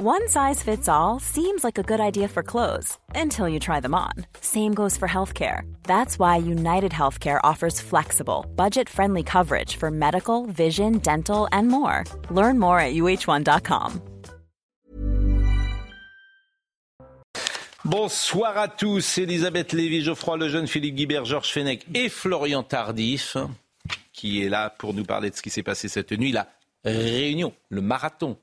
One size fits all seems like a good idea for clothes until you try them on. Same goes for healthcare. That's why United Healthcare offers flexible, budget friendly coverage for medical, vision, dental, and more. Learn more at uh1.com. Bonsoir à tous. Elisabeth Lévy, Geoffroy Lejeune, Philippe Guibert, Georges Fenech et Florian Tardif, qui est là pour nous parler de ce qui s'est passé cette nuit. La réunion, le marathon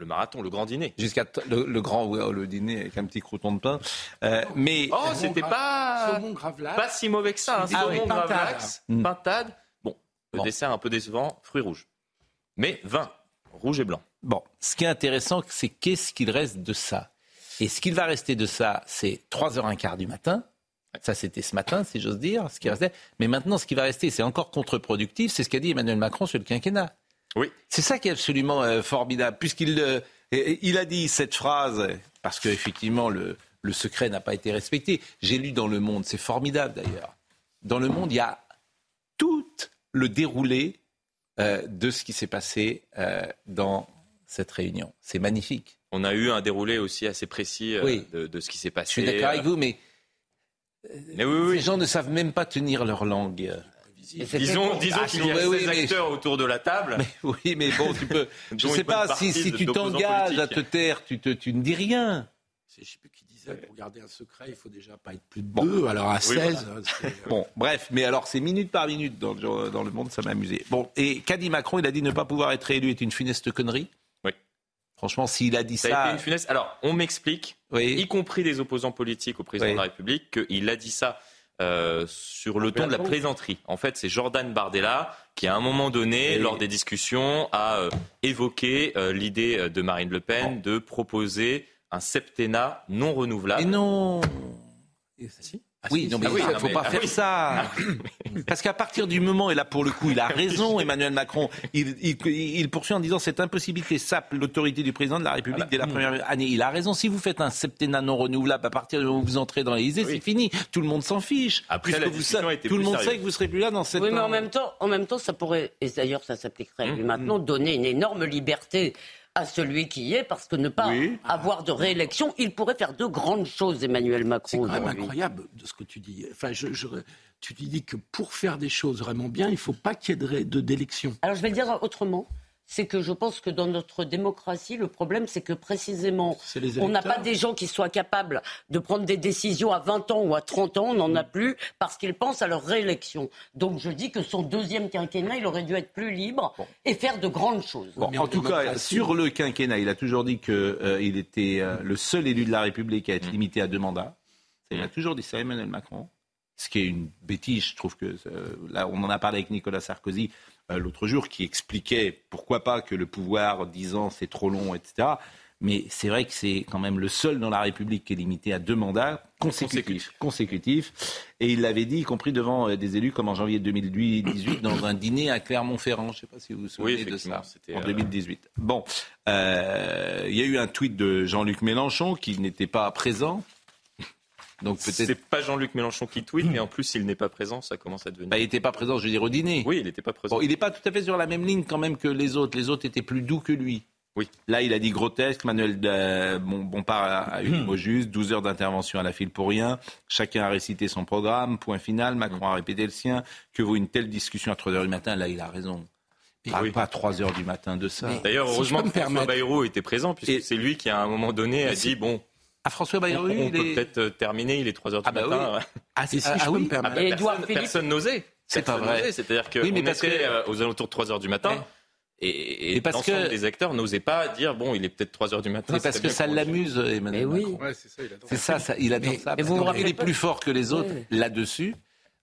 le marathon, le grand dîner. Jusqu'à le, grand le dîner avec un petit crouton de pain. Euh, mais oh, c'était pas pas si mauvais que ça. Hein. Ah saumon gravlax, mm. pintade. Bon, le dessert un peu décevant, fruits rouges. Mais vin, rouge et blanc. Bon, ce qui est intéressant, c'est qu'est-ce qu'il reste de ça? Et ce qu'il va rester de ça, c'est 3h15 du matin. Ça, c'était ce matin, si j'ose dire, ce qui restait. Mais maintenant, ce qui va rester, c'est encore contre-productif. C'est ce qu'a dit Emmanuel Macron sur le quinquennat. Oui. C'est ça qui est absolument euh, formidable, puisqu'il euh, il a dit cette phrase, parce qu'effectivement, le, le secret n'a pas été respecté. J'ai lu dans Le Monde, c'est formidable d'ailleurs. Dans Le Monde, il y a tout le déroulé euh, de ce qui s'est passé dans cette réunion. C'est magnifique. On a eu un déroulé aussi assez précis de, de, ce qui s'est passé. Je suis d'accord avec vous, mais, mais oui, les gens ne savent même pas tenir leur langue. Disons, disons ah, qu'il y a oui, acteurs autour de la table. oui, mais bon, tu peux. je ne sais pas si, si tu t'engages à te taire, tu, te, tu ne dis rien. Je ne sais plus qui disait pour garder un secret, il faut déjà pas être plus de deux. Alors à 16. bon, bref, mais alors c'est minute par minute dans le, dans le monde, ça m'a amusé. Bon, et qu'a dit Macron Il a dit ne pas pouvoir être élu est une funeste connerie. Oui. Franchement, s'il a dit ça. Ça a été une funeste. Alors, on m'explique, y compris des opposants politiques au président de la République, qu'il a dit ça euh, sur le ton de la plaisanterie. En fait, c'est Jordan Bardella qui, à un moment donné, lors des discussions, a euh, évoqué euh, l'idée de Marine Le Pen de proposer un septennat non renouvelable. Et non. Ah, si ah, oui, non, mais il ne faut pas faire ça. Parce qu'à partir du moment, et là pour le coup, il a raison, Emmanuel Macron, il, poursuit en disant cette impossibilité sape l'autorité du président de la République dès la première année. Il a raison. Si vous faites un septennat non renouvelable à partir du moment où vous entrez dans l'Élysée, c'est fini. Tout le monde s'en fiche. Après, la vous tout le monde sait que vous serez plus là dans cette. Oui, mais en même temps, en même temps, ça pourrait, et d'ailleurs, ça s'appliquerait lui mmh. maintenant, donner une énorme liberté à celui qui y est, parce que ne pas avoir de réélection, il pourrait faire de grandes choses, Emmanuel Macron. C'est quand même incroyable de ce que tu dis. Enfin, je, tu dis que pour faire des choses vraiment bien, il ne faut pas qu'il y ait d'élection. Alors je vais le dire autrement c'est que je pense que dans notre démocratie, le problème, c'est que précisément, on n'a pas des gens qui soient capables de prendre des décisions à 20 ans ou à 30 ans, on n'en a plus, parce qu'ils pensent à leur réélection. Donc je dis que son deuxième quinquennat, il aurait dû être plus libre et faire de grandes choses. en tout cas, sur le quinquennat, il a toujours dit qu'il euh, était euh, le seul élu de la République à être mm. limité à deux mandats. Il a toujours dit ça, Emmanuel Macron ce qui est une bêtise. Je trouve que euh, là, on en a parlé avec Nicolas Sarkozy. Euh, l'autre jour qui expliquait pourquoi pas que le pouvoir, 10 ans, c'est trop long, etc. Mais c'est vrai que c'est quand même le seul dans la République qui est limité à deux mandats consécutifs. consécutifs. Et il l'avait dit, y compris devant euh, des élus, comme en janvier 2018, dans un dîner à Clermont-Ferrand. Je ne sais pas si vous vous souvenez de ça. En 2018. Euh, bon, il y a eu un tweet de Jean-Luc Mélenchon qui n'était pas présent donc peut-être. C'est pas Jean-Luc Mélenchon qui tweet, mais en plus, il n'est pas présent, ça commence à devenir. Bah, il n'était pas présent, je veux dire, au dîner. Oui, il n'était pas présent. il n'est pas tout à fait sur la même ligne quand même que les autres. Les autres étaient plus doux que lui. Oui. Là, il a dit grotesque. Manuel euh, Bompard a eu le mot juste. 12 heures d'intervention à la file pour rien. Chacun a récité son programme. Point final. Macron a répété le sien. Que vaut une telle discussion à 3 heures du matin? Là, il a raison. Pas, pas à 3 heures du matin de ça. D'ailleurs, heureusement que François Bayrou était présent, puisque c'est lui qui, à un moment donné, a dit bon, à François Bayrou, on, peut peut-être euh, terminer, il est 3h du ah bah matin. Oui. Ah, si ah, je peux me permettre. Ah bah, personne, personne n'osait. C'est pas vrai. C'est-à-dire qu'on oui, était que... Euh, aux alentours de 3h du matin. Et, et parce que des acteurs n'osaient pas dire bon, il est peut-être 3 h du matin. Mais parce que ça l'amuse, Emmanuel oui. c'est ça, ça, il adore ça. Mais vous il est plus fort que les autres là-dessus.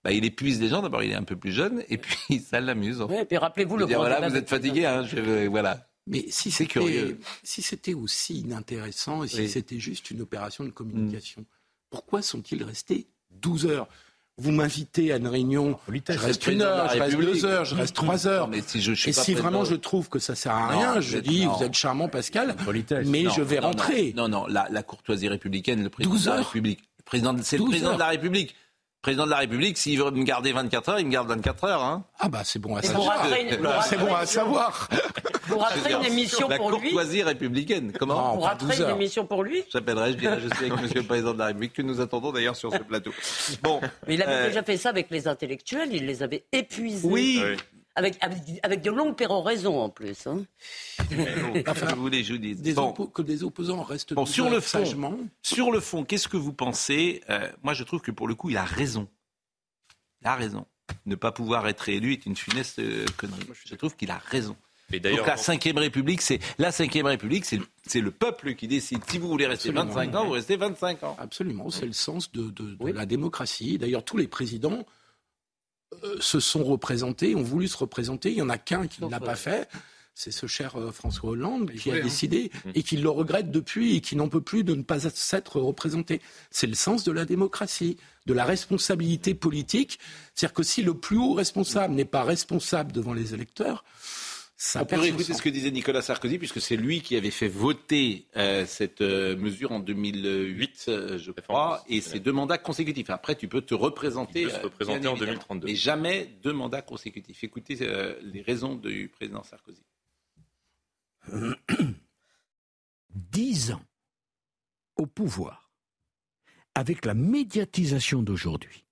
Bah, il épuise les gens. D'abord, il est un peu plus jeune, et puis ça l'amuse. Oui, et puis rappelez-vous le. Dire, voilà, vous êtes fatigué, hein, je, voilà. Mais si c'était si c'était aussi inintéressant et si c'était juste une opération de communication, pourquoi sont-ils restés 12 heures? Vous m'invitez à une réunion, je reste une heure, je reste deux heures, je reste trois heures. Mais si je, et si vraiment je trouve que ça sert à rien, je dis vous êtes charmant Pascal, mais je vais rentrer. Non, non, la, la, courtoisie républicaine, le président de la République, président, c'est le président de la République président de la République, s'il veut me garder 24 heures, il me garde 24 heures. Hein. Ah bah c'est bon à savoir. C'est bon à savoir. Vous raterez une émission pour lui. La courtoisie républicaine. Comment Vous raterez une émission pour lui J'appellerai, je dirais, je suis avec Monsieur le Président de la République, que nous attendons d'ailleurs sur ce plateau. Bon. Mais il avait euh, déjà fait ça avec les intellectuels, il les avait épuisés. Oui. Avec, avec, de longues péroraisons en plus. Hein. enfin, vous voulez, je vous dis. Des que des opposants restent bon, sur le fond, Sur le fond, qu'est-ce que vous pensez euh, Moi, je trouve que pour le coup, il a raison. Il a raison. Ne pas pouvoir être élu est une funeste euh, connerie. Je trouve qu'il a raison. Et Donc la Ve République, c'est la Ve République, c'est le peuple qui décide. Si vous voulez rester 25 ans, vous restez 25 ans. Absolument, c'est le sens de, la démocratie. D'ailleurs, tous les présidents euh, se sont représentés, ont voulu se représenter. Il y en a qu'un qui ne l'a pas fait. C'est ce cher euh, François Hollande qui a hein. décidé mmh. et qui le regrette depuis et qui n'en peut plus de ne pas s'être représenté. C'est le sens de la démocratie, de la responsabilité politique. C'est-à-dire que si le plus haut responsable n'est pas responsable devant les électeurs, ça On peut écouter ce que disait Nicolas Sarkozy, puisque c'est lui qui avait fait voter euh, cette euh, mesure en 2008, euh, je crois, et c'est deux mandats consécutifs. Après, tu peux te représenter, se représenter en 2032. Mais jamais deux mandats consécutifs. Écoutez les raisons du président Sarkozy. Dix ans au pouvoir, avec la médiatisation d'aujourd'hui,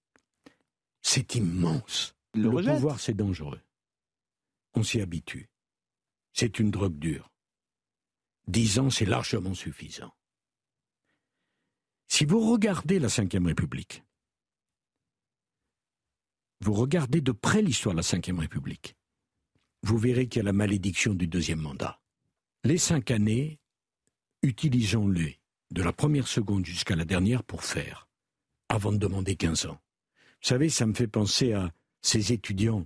c'est immense. Le pouvoir, c'est dangereux. On s'y habitue. C'est une drogue dure. Dix ans, c'est largement suffisant. Si vous regardez la Ve République, vous regardez de près l'histoire de la Ve République, vous verrez qu'il y a la malédiction du deuxième mandat. Les cinq années, utilisons-les de la première seconde jusqu'à la dernière pour faire, avant de demander 15 ans. Vous savez, ça me fait penser à ces étudiants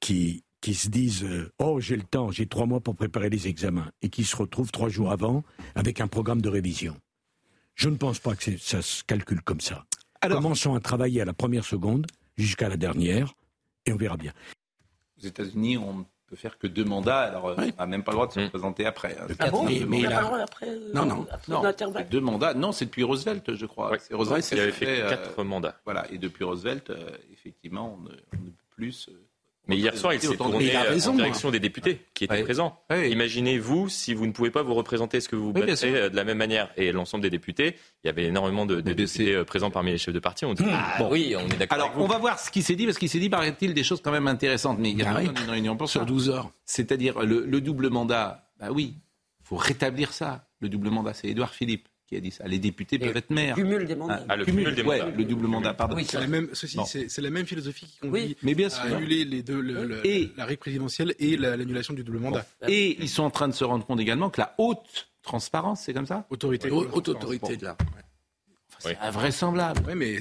qui qui se disent euh, Oh, j'ai le temps, j'ai trois mois pour préparer les examens, et qui se retrouvent trois jours avant avec un programme de révision. Je ne pense pas que ça se calcule comme ça. Alors, Commençons à travailler à la première seconde jusqu'à la dernière, et on verra bien. Aux États-Unis, on ne peut faire que deux mandats, alors euh, on n'a même pas le droit de se mmh. présenter après. Hein. Ah bon mais, mais pas après euh, Non, non. non. Deux mandats, non, c'est depuis Roosevelt, je crois. C'est Roosevelt qui avait fait, quatre mandats. Voilà, et depuis Roosevelt, effectivement, on ne, on ne peut plus mais hier soir, il s'est tourné en direction des députés qui étaient présents. Imaginez-vous si vous ne pouvez pas vous représenter, ce que vous vous battez euh, de la même manière Et l'ensemble des députés, il y avait énormément de, députés euh, présents parmi les chefs de parti. On dit, ah, bon, oui, on est d'accord. Alors, on va voir ce qui s'est dit, parce qu'il s'est dit, paraît-il, des choses quand même intéressantes. Mais il y a ah une réunion pour Sur 12 heures. C'est-à-dire le, le double mandat. Bah oui, il faut rétablir ça. Le double mandat, c'est Édouard Philippe qui a dit ça. Les députés peuvent être maires. Cumul des mandats. Ah, le cumul, des mandats. le double mandat, pardon. Oui, c'est la même, ceci, c'est, la même philosophie qui conduit mais bien sûr. à annuler les deux, et, la règle présidentielle et l'annulation du double mandat. Et ils sont en train de se rendre compte également que la haute transparence, c'est comme ça Autorité. Haute autorité de là. c'est invraisemblable. Oui, mais...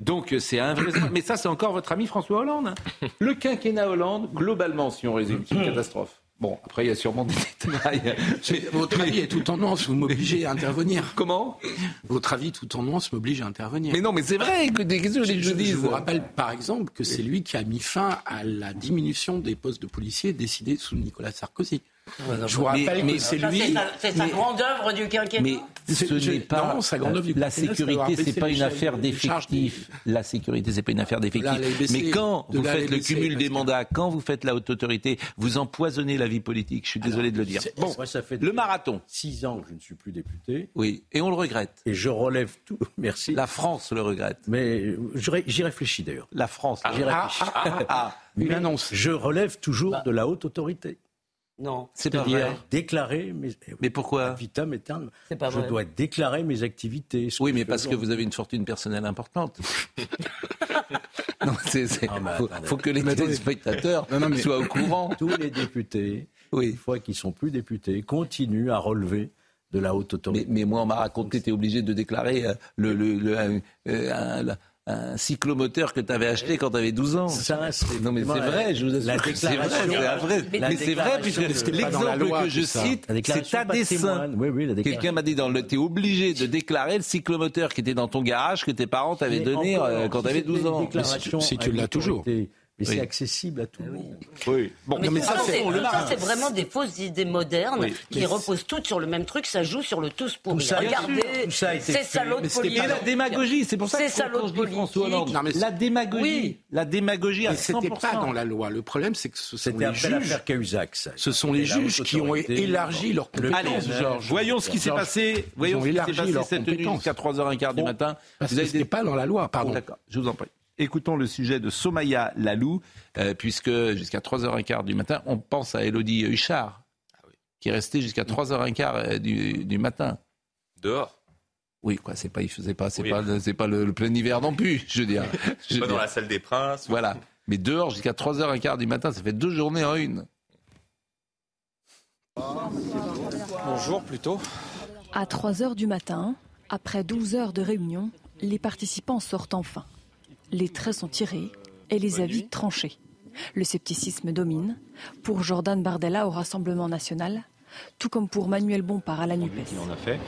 Donc c'est invraisemblable. Mais ça, c'est encore votre ami François Hollande. Hein. Le quinquennat Hollande, globalement, si on résume, c'est une catastrophe. Bon, après, il y a sûrement des détails. Votre avis est tout en nuance, vous m'obligez à intervenir. Comment? Votre avis tout en nuance m'oblige à intervenir. Mais non, mais c'est vrai que des questions je, je, je vous rappelle, par exemple, que c'est lui qui a mis fin à la diminution des postes de policiers décidée sous Nicolas Sarkozy. Je vous rappelle mais, que c'est lui. C'est sa, grande œuvre du quinquennat. Mais ce n'est pas non, la sécurité, c'est pas une affaire d'effectifs. La sécurité, c'est pas une affaire d'effectifs. Mais quand vous faites le cumul des mandats, quand vous faites la haute autorité, vous empoisonnez la vie politique. Je suis désolé de le dire. Bon, ça fait le marathon. Six ans que je ne suis plus député. Oui, et on le regrette. Et je relève tout. Merci. La France le regrette. Mais j'y réfléchis d'ailleurs. La France. J'y réfléchis. Ah, ah, ah, une annonce. Je relève toujours bah. de la haute autorité. Non, c'est pas vrai. Déclarer mes. Mais pourquoi Vitam éternel. Pas je dois déclarer mes activités. Oui, mais parce que vous avez une fortune personnelle importante. non, c'est, ah, faut, que les téléspectateurs soient au courant. Tous les députés, oui. une fois qu'ils sont plus députés, continuent à relever de la haute autorité. Mais, moi, on m'a raconté tu es obligé de déclarer euh, le, le, euh, un cyclomoteur que tu avais acheté quand tu avais 12 ans. Ça, non mais c'est vrai, je vous assure que c'est vrai, c'est vrai. Mais c'est vrai puisque l'exemple que je cite, c'est à dessein. Quelqu'un m'a dit dans le, t'es obligé de déclarer le cyclomoteur qui était dans ton garage que tes parents t'avaient donné euh, quand tu avais 12 ans. Si tu l'as toujours. Mais c'est accessible à tout le monde. Oui. Bon, mais, ça, c'est vraiment des fausses idées modernes qui reposent toutes sur le même truc. Ça joue sur le tous pour Regardez, c'est salaud de politique. Et la démagogie, c'est pour ça que salaud de François Hollande. la démagogie, la démagogie à 100%. C'était pas dans la loi. Le problème, c'est que ce sont les juges. Cahuzac, ce sont les juges qui ont élargi leur compétences. Voyons ce qui s'est passé. Voyons ce qui s'est passé cette nuit jusqu'à 3h15 du matin. Vous n'avez pas dans la loi, pardon. D'accord, je vous en prie. Écoutons le sujet de Somaya Lalou, euh, puisque jusqu'à 3h15 du matin, on pense à Elodie Huchard, ah qui est restée jusqu'à 3h15 euh, du, du matin. Dehors oui, quoi, c'est pas, c'est pas, c'est pas, c'est pas le, plein hiver non plus, je veux dire. pas dans la salle des princes. Voilà. Mais dehors, jusqu'à 3h15 du matin, ça fait deux journées en une. Bonjour, plutôt. À 3h du matin, après 12 heures de réunion, les participants sortent enfin. Les traits sont tirés et les avis tranchés. Le scepticisme domine. Pour Jordan Bardella au Rassemblement national, tout comme pour Manuel Bompard à la NUPES. En a fait.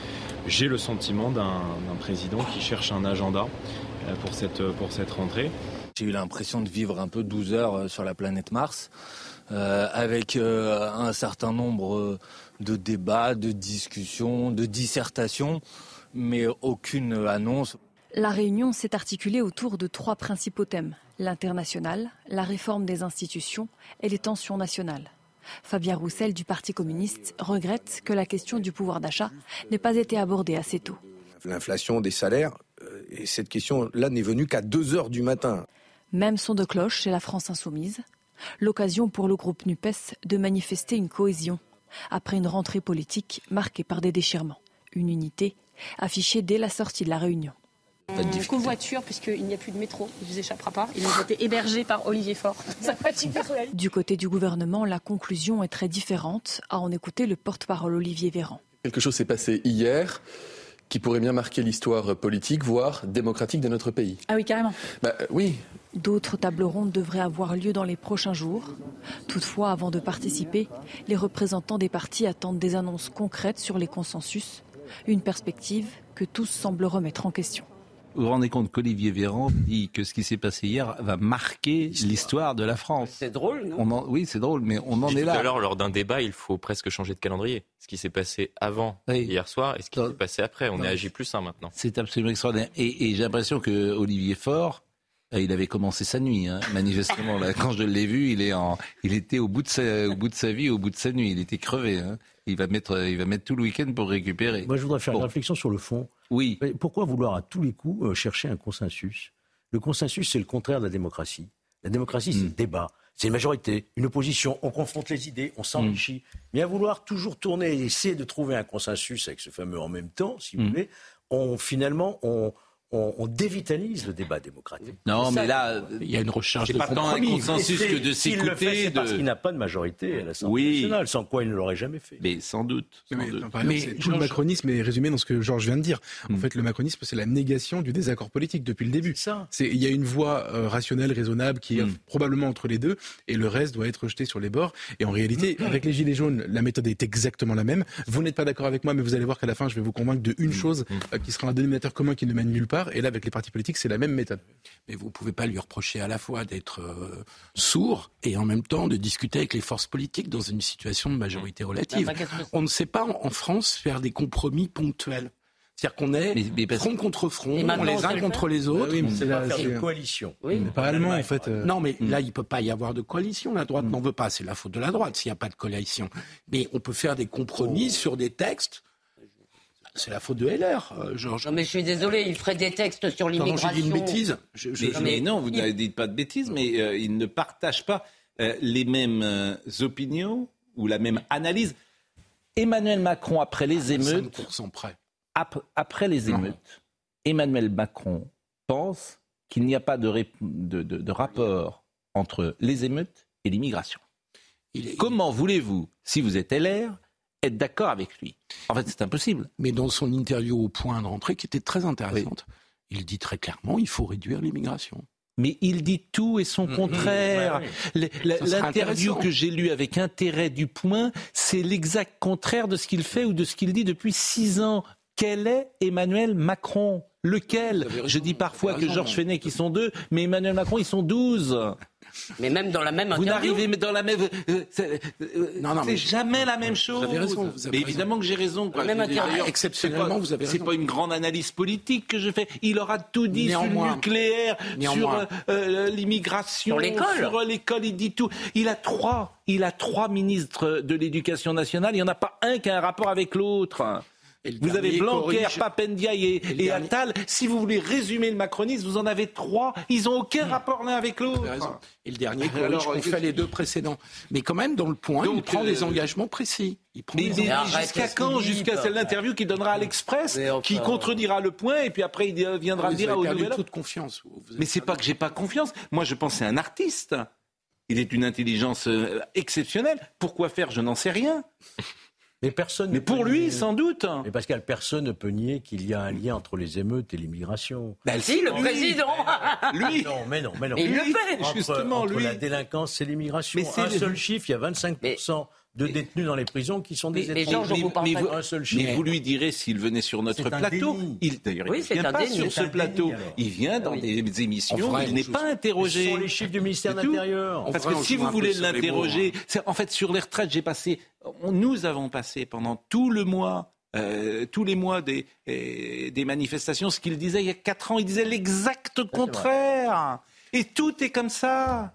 J'ai le sentiment d'un président qui cherche un agenda euh, pour cette, pour cette rentrée. J'ai eu l'impression de vivre un peu 12 heures euh, sur la planète Mars, euh, avec un certain nombre de débats, de discussions, de dissertations, mais aucune annonce. La réunion s'est articulée autour de trois principaux thèmes l'international, la réforme des institutions et les tensions nationales. Fabien Roussel du Parti communiste regrette que la question du pouvoir d'achat n'ait pas été abordée assez tôt. L'inflation des salaires, euh, et cette question-là n'est venue qu'à 2 heures du matin. Même son de cloche chez la France insoumise. L'occasion pour le groupe NUPES de manifester une cohésion après une rentrée politique marquée par des déchirements. Une unité affichée dès la sortie de la réunion. En covoiture, puisqu'il n'y a plus de métro, il ne vous échappera pas. Ils ont été hébergés par Olivier Faure. Du côté du gouvernement, la conclusion est très différente, à en écouter le porte-parole Olivier Véran. Quelque chose s'est passé hier qui pourrait bien marquer l'histoire politique, voire démocratique de notre pays. Ah oui, carrément. Bah, oui. D'autres tables rondes devraient avoir lieu dans les prochains jours. Toutefois, avant de participer, les représentants des partis attendent des annonces concrètes sur les consensus, une perspective que tous semblent remettre en question. Vous vous rendez compte qu'Olivier Véran dit que ce qui s'est passé hier va marquer l'histoire de la France. C'est drôle, non Oui, c'est drôle, mais on en est là. Tout à l'heure, lors d'un débat, il faut presque changer de calendrier. Ce qui s'est passé avant hier soir et ce qui s'est passé après. On est agi plus 1 maintenant. C'est absolument extraordinaire. Et, j'ai l'impression que Olivier Faure, euh, il avait commencé sa nuit, hein, manifestement. Là, quand je l'ai vu, il, est en, il était au bout, de sa, au bout de sa vie, au bout de sa nuit. Il était crevé. Hein. Il, va mettre, il va mettre tout le week-end pour récupérer. Moi, je voudrais faire une réflexion sur le fond. Oui. pourquoi vouloir à tous les coups euh, chercher un consensus? Le consensus, c'est le contraire de la démocratie. La démocratie, c'est le hmm. débat. C'est une majorité, une opposition. On confronte les idées, on s'enrichit. Hmm. Mais à vouloir toujours tourner et essayer de trouver un consensus avec ce fameux en même temps, si vous hmm. voulez, on, finalement, on, on, dévitalise le débat démocratique. Non, mais là, il y a une recherche de pas tant un consensus que de s'écouter. De... Parce qu'il n'a pas de majorité à l'Assemblée nationale, sans quoi il ne l'aurait jamais fait. Mais sans doute. mais, tout le macronisme est résumé dans ce que Georges vient de dire. En hmm. fait, le macronisme, c'est la négation du désaccord politique depuis le début. Ça. Il y a une voie euh, rationnelle, raisonnable, qui est hmm. probablement entre les deux, et le reste doit être jeté sur les bords. Et en réalité, hmm. avec les Gilets jaunes, la méthode est exactement la même. Vous n'êtes pas d'accord avec moi, mais vous allez voir qu'à la fin, je vais vous convaincre de une chose euh, qui sera un dénominateur commun qui ne mène nulle part et là, avec les partis politiques, c'est la même méthode. Mais vous ne pouvez pas lui reprocher à la fois d'être euh, sourd et en même temps de discuter avec les forces politiques dans une situation de majorité relative. Bah, On ne sait pas en France faire des compromis ponctuels. C'est-à-dire qu'on est front contre front, on les uns contre les autres. Bah oui, c'est la coalition. Oui. Mais pas allemand, en fait. Euh. Non, mais mm. là, il ne peut pas y avoir de coalition. La droite mm. n'en veut pas. C'est la faute de la droite s'il n'y a pas de coalition. Mais on peut faire des compromis oh. sur des textes c'est la faute de LR, euh, Georges. Non, mais je suis désolé, il ferait des textes sur l'immigration. j'ai dit une bêtise. mais, non, vous ne dites pas de bêtises, mais euh, ils ne partagent pas euh, les mêmes opinions ou la même analyse. Emmanuel Macron, après les émeutes. près. après les émeutes, Emmanuel Macron pense qu'il n'y a pas de, de, rapport entre les émeutes et l'immigration. Comment voulez-vous, si vous êtes LR, être d'accord avec lui. En fait, c'est impossible. Mais dans son interview au point de rentrée, qui était très intéressante, il dit très clairement il faut réduire l'immigration. Mais il dit tout et son mm, mm. contraire. L'interview que j'ai lue avec intérêt du point, c'est l'exact contraire de ce qu'il fait ou de ce qu'il dit depuis six ans. Quel est Emmanuel Macron? Lequel? Je dis parfois que Georges Fenech, ils sont deux, mais Emmanuel Macron, ils sont douze. Mais même dans la même Vous interview. n'arrivez dans la même. euh, c'est Non, non, mais- jamais la même chose. avez raison, vous avez mais raison. évidemment que j'ai raison. quoi. Même interview. Exceptionnellement, c'est pas- vous avez C'est raison. pas une grande analyse politique que je fais. Il aura tout dit sur le nucléaire, Néanmoins. sur euh, euh, l'immigration, Sur l'école. sur euh, l'école. Il dit tout. Il a trois. Il a trois ministres de l'Éducation nationale. Il n'y en a pas un qui a un rapport avec l'autre. Vous avez Blanquer, corrige- Papendiaï et, et dernier- Attal. Si vous voulez résumer le macronisme, vous en avez trois. Ils n'ont aucun rapport l'un avec l'autre. Vous. Et le dernier corrige Alors, qu'on qu'est-ce fait les deux précédents. Mais quand même, dans le point, il Donc, prend euh, des engagements précis. Il prend Mais, des mais jusqu'à quand Jusqu'à celle l'interview qu'il donnera à l'Express, enfin- qui contredira le point, et puis après il viendra Vous le dire avez au nouvel toute confiance. vous. Vous Mais c'est pas que j'ai pas confiance. Moi, je pense que c'est un artiste. Il est une intelligence euh, exceptionnelle. Pourquoi faire? Je n'en sais rien. Mais personne. Mais ne peut pour lui, nier- sans doute. Mais Pascal, personne ne peut nier qu'il y a un lien entre les émeutes et l'immigration. Ben, Si, le lui, président Lui, Non, mais non, mais non. Il le fait Entre- justement, entre lui. la délinquance et l'immigration. Mais c'est Un le- seul chiffre, il y a 25% de détenus dans les prisons qui sont des Mais- mais étrangers. On vous parle pas- un seul chiffre. mais vous lui direz s'il venait sur notre plateau. déni. Il d'ailleurs, Oui, il c'est vient un pas déni. sur C'est ce plateau. déni, il vient dans Oui. des émissions. Il n'est pas Ce interrogé. sont les chiffres du ministère de l'Intérieur. Parce que si vous voulez l'interroger, hein. c'est- en fait sur les retraites, j'ai passé, on- nous avons passé pendant tout le mois, euh, tous les mois des, euh, des manifestations, ce qu'il disait il y a quatre ans, il disait l'exact contraire. Et tout est comme ça.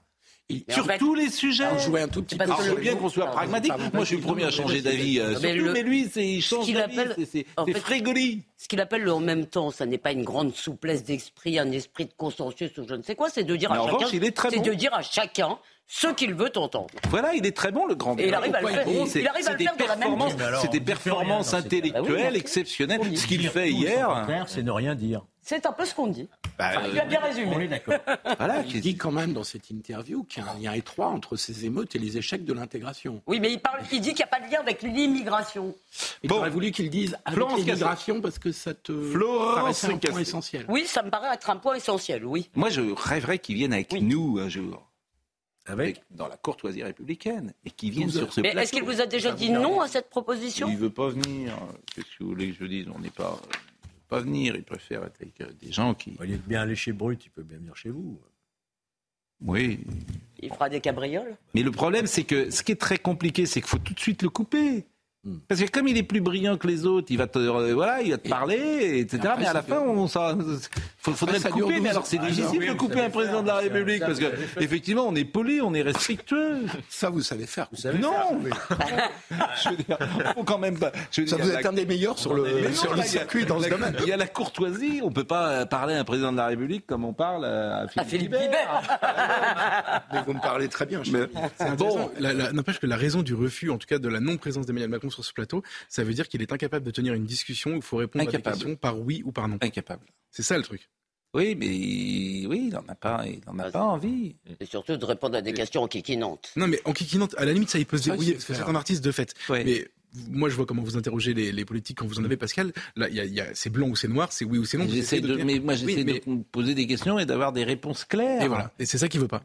Sur fait- tous les sujets. Pour jouer un tout petit peu. Alors, le- veux bien qu'on soit pragmatique. Moi, je suis le premier à changer d'avis euh, Mais sur tout, le- mais lui, c'est- il change d'avis. C'est- frégoli. Ce qu'il appelle le en même temps, ça n'est pas une grande souplesse d'esprit, un esprit de consensus ou je ne sais quoi, c'est de dire à chacun, revanche, il est très c'est de dire à chacun ce qu'il veut entendre. Voilà, il est très bon, le grand Et il débat. arrive à le faire. est bon C'est Il arrive à le des faire dans la même c'est des performances intellectuelles exceptionnelles. Ce qu'il fait hier. c'est ne rien dire. C'est un peu ce qu'on dit. bah, Enfin, tu as bien résumé. On est d'accord. Voilà, Il dit quand même dans cette interview qu'il y a un lien étroit entre ces émeutes et les échecs de l'intégration. Oui, mais il, parle, il dit qu'il n'y a pas de lien avec l'immigration. Et Bon. j'aurais voulu qu'il dise avec l'immigration parce que ça te Florence paraissait un point essentiel. Oui, ça me paraît être un point essentiel, oui. Moi, je rêverais qu'il vienne avec Oui. nous un jour. Avec dans la courtoisie républicaine et qu'il vienne Douze sur ce Mais plateau. est-ce qu'il vous a déjà dit non à cette proposition? Il veut pas venir. Qu'est-ce que vous voulez que je dise? On n'est pas, il veut pas venir. Il préfère être avec euh, des gens qui. Au lieu de bien aller chez Brut, il peut bien venir chez vous. Oui. Il fera des cabrioles? Mais le problème, c'est que ce qui est très compliqué, c'est qu'il faut tout de suite le couper. Hmm. Parce que comme il est plus brillant que les autres, il va te, euh, voilà, il va te parler, etc. après, mais à la ça fin, on faut- faudrait ça le couper. Mais 12 alors, c'est Ah, difficile oui, de couper un président faire, de la ça, République ça, parce que effectivement, on est poli, on est respectueux. Ça, vous savez faire. Vous savez Non. faire, oui. je veux dire, faut quand même pas. je veux Ça, dire, vous êtes un des meilleurs sur Mais le, non, sur le là, il y a- circuit dans ce domaine. Il y a la courtoisie. On peut pas parler à un président de la République comme on parle à À Philippe, Mais vous me parlez très bien. je Mais- la- N'empêche que la raison du refus, en tout cas de la non-présence d'Emmanuel Macron sur ce plateau, ça veut dire qu'il est incapable de tenir une discussion où il faut répondre à des questions par oui ou par non. Incapable. C'est ça le truc. Oui, mais oui, il n'en a pas, il en a Ah, pas envie. Et surtout de répondre à des questions en kikinantes. Non, mais en kikinant, à la limite, ça, il peut se Ça, débrouiller, c'est parce que c'est un artiste de fait. Ouais. Mais moi, je vois comment vous interrogez les, les politiques quand vous en avez, Pascal. Là, il y a, y a- c'est blanc ou c'est noir, c'est oui ou c'est non. J'essaie de, mais moi, j'essaie Oui, mais- de poser des questions et d'avoir des réponses claires. Et voilà. Et c'est ça qu'il veut pas.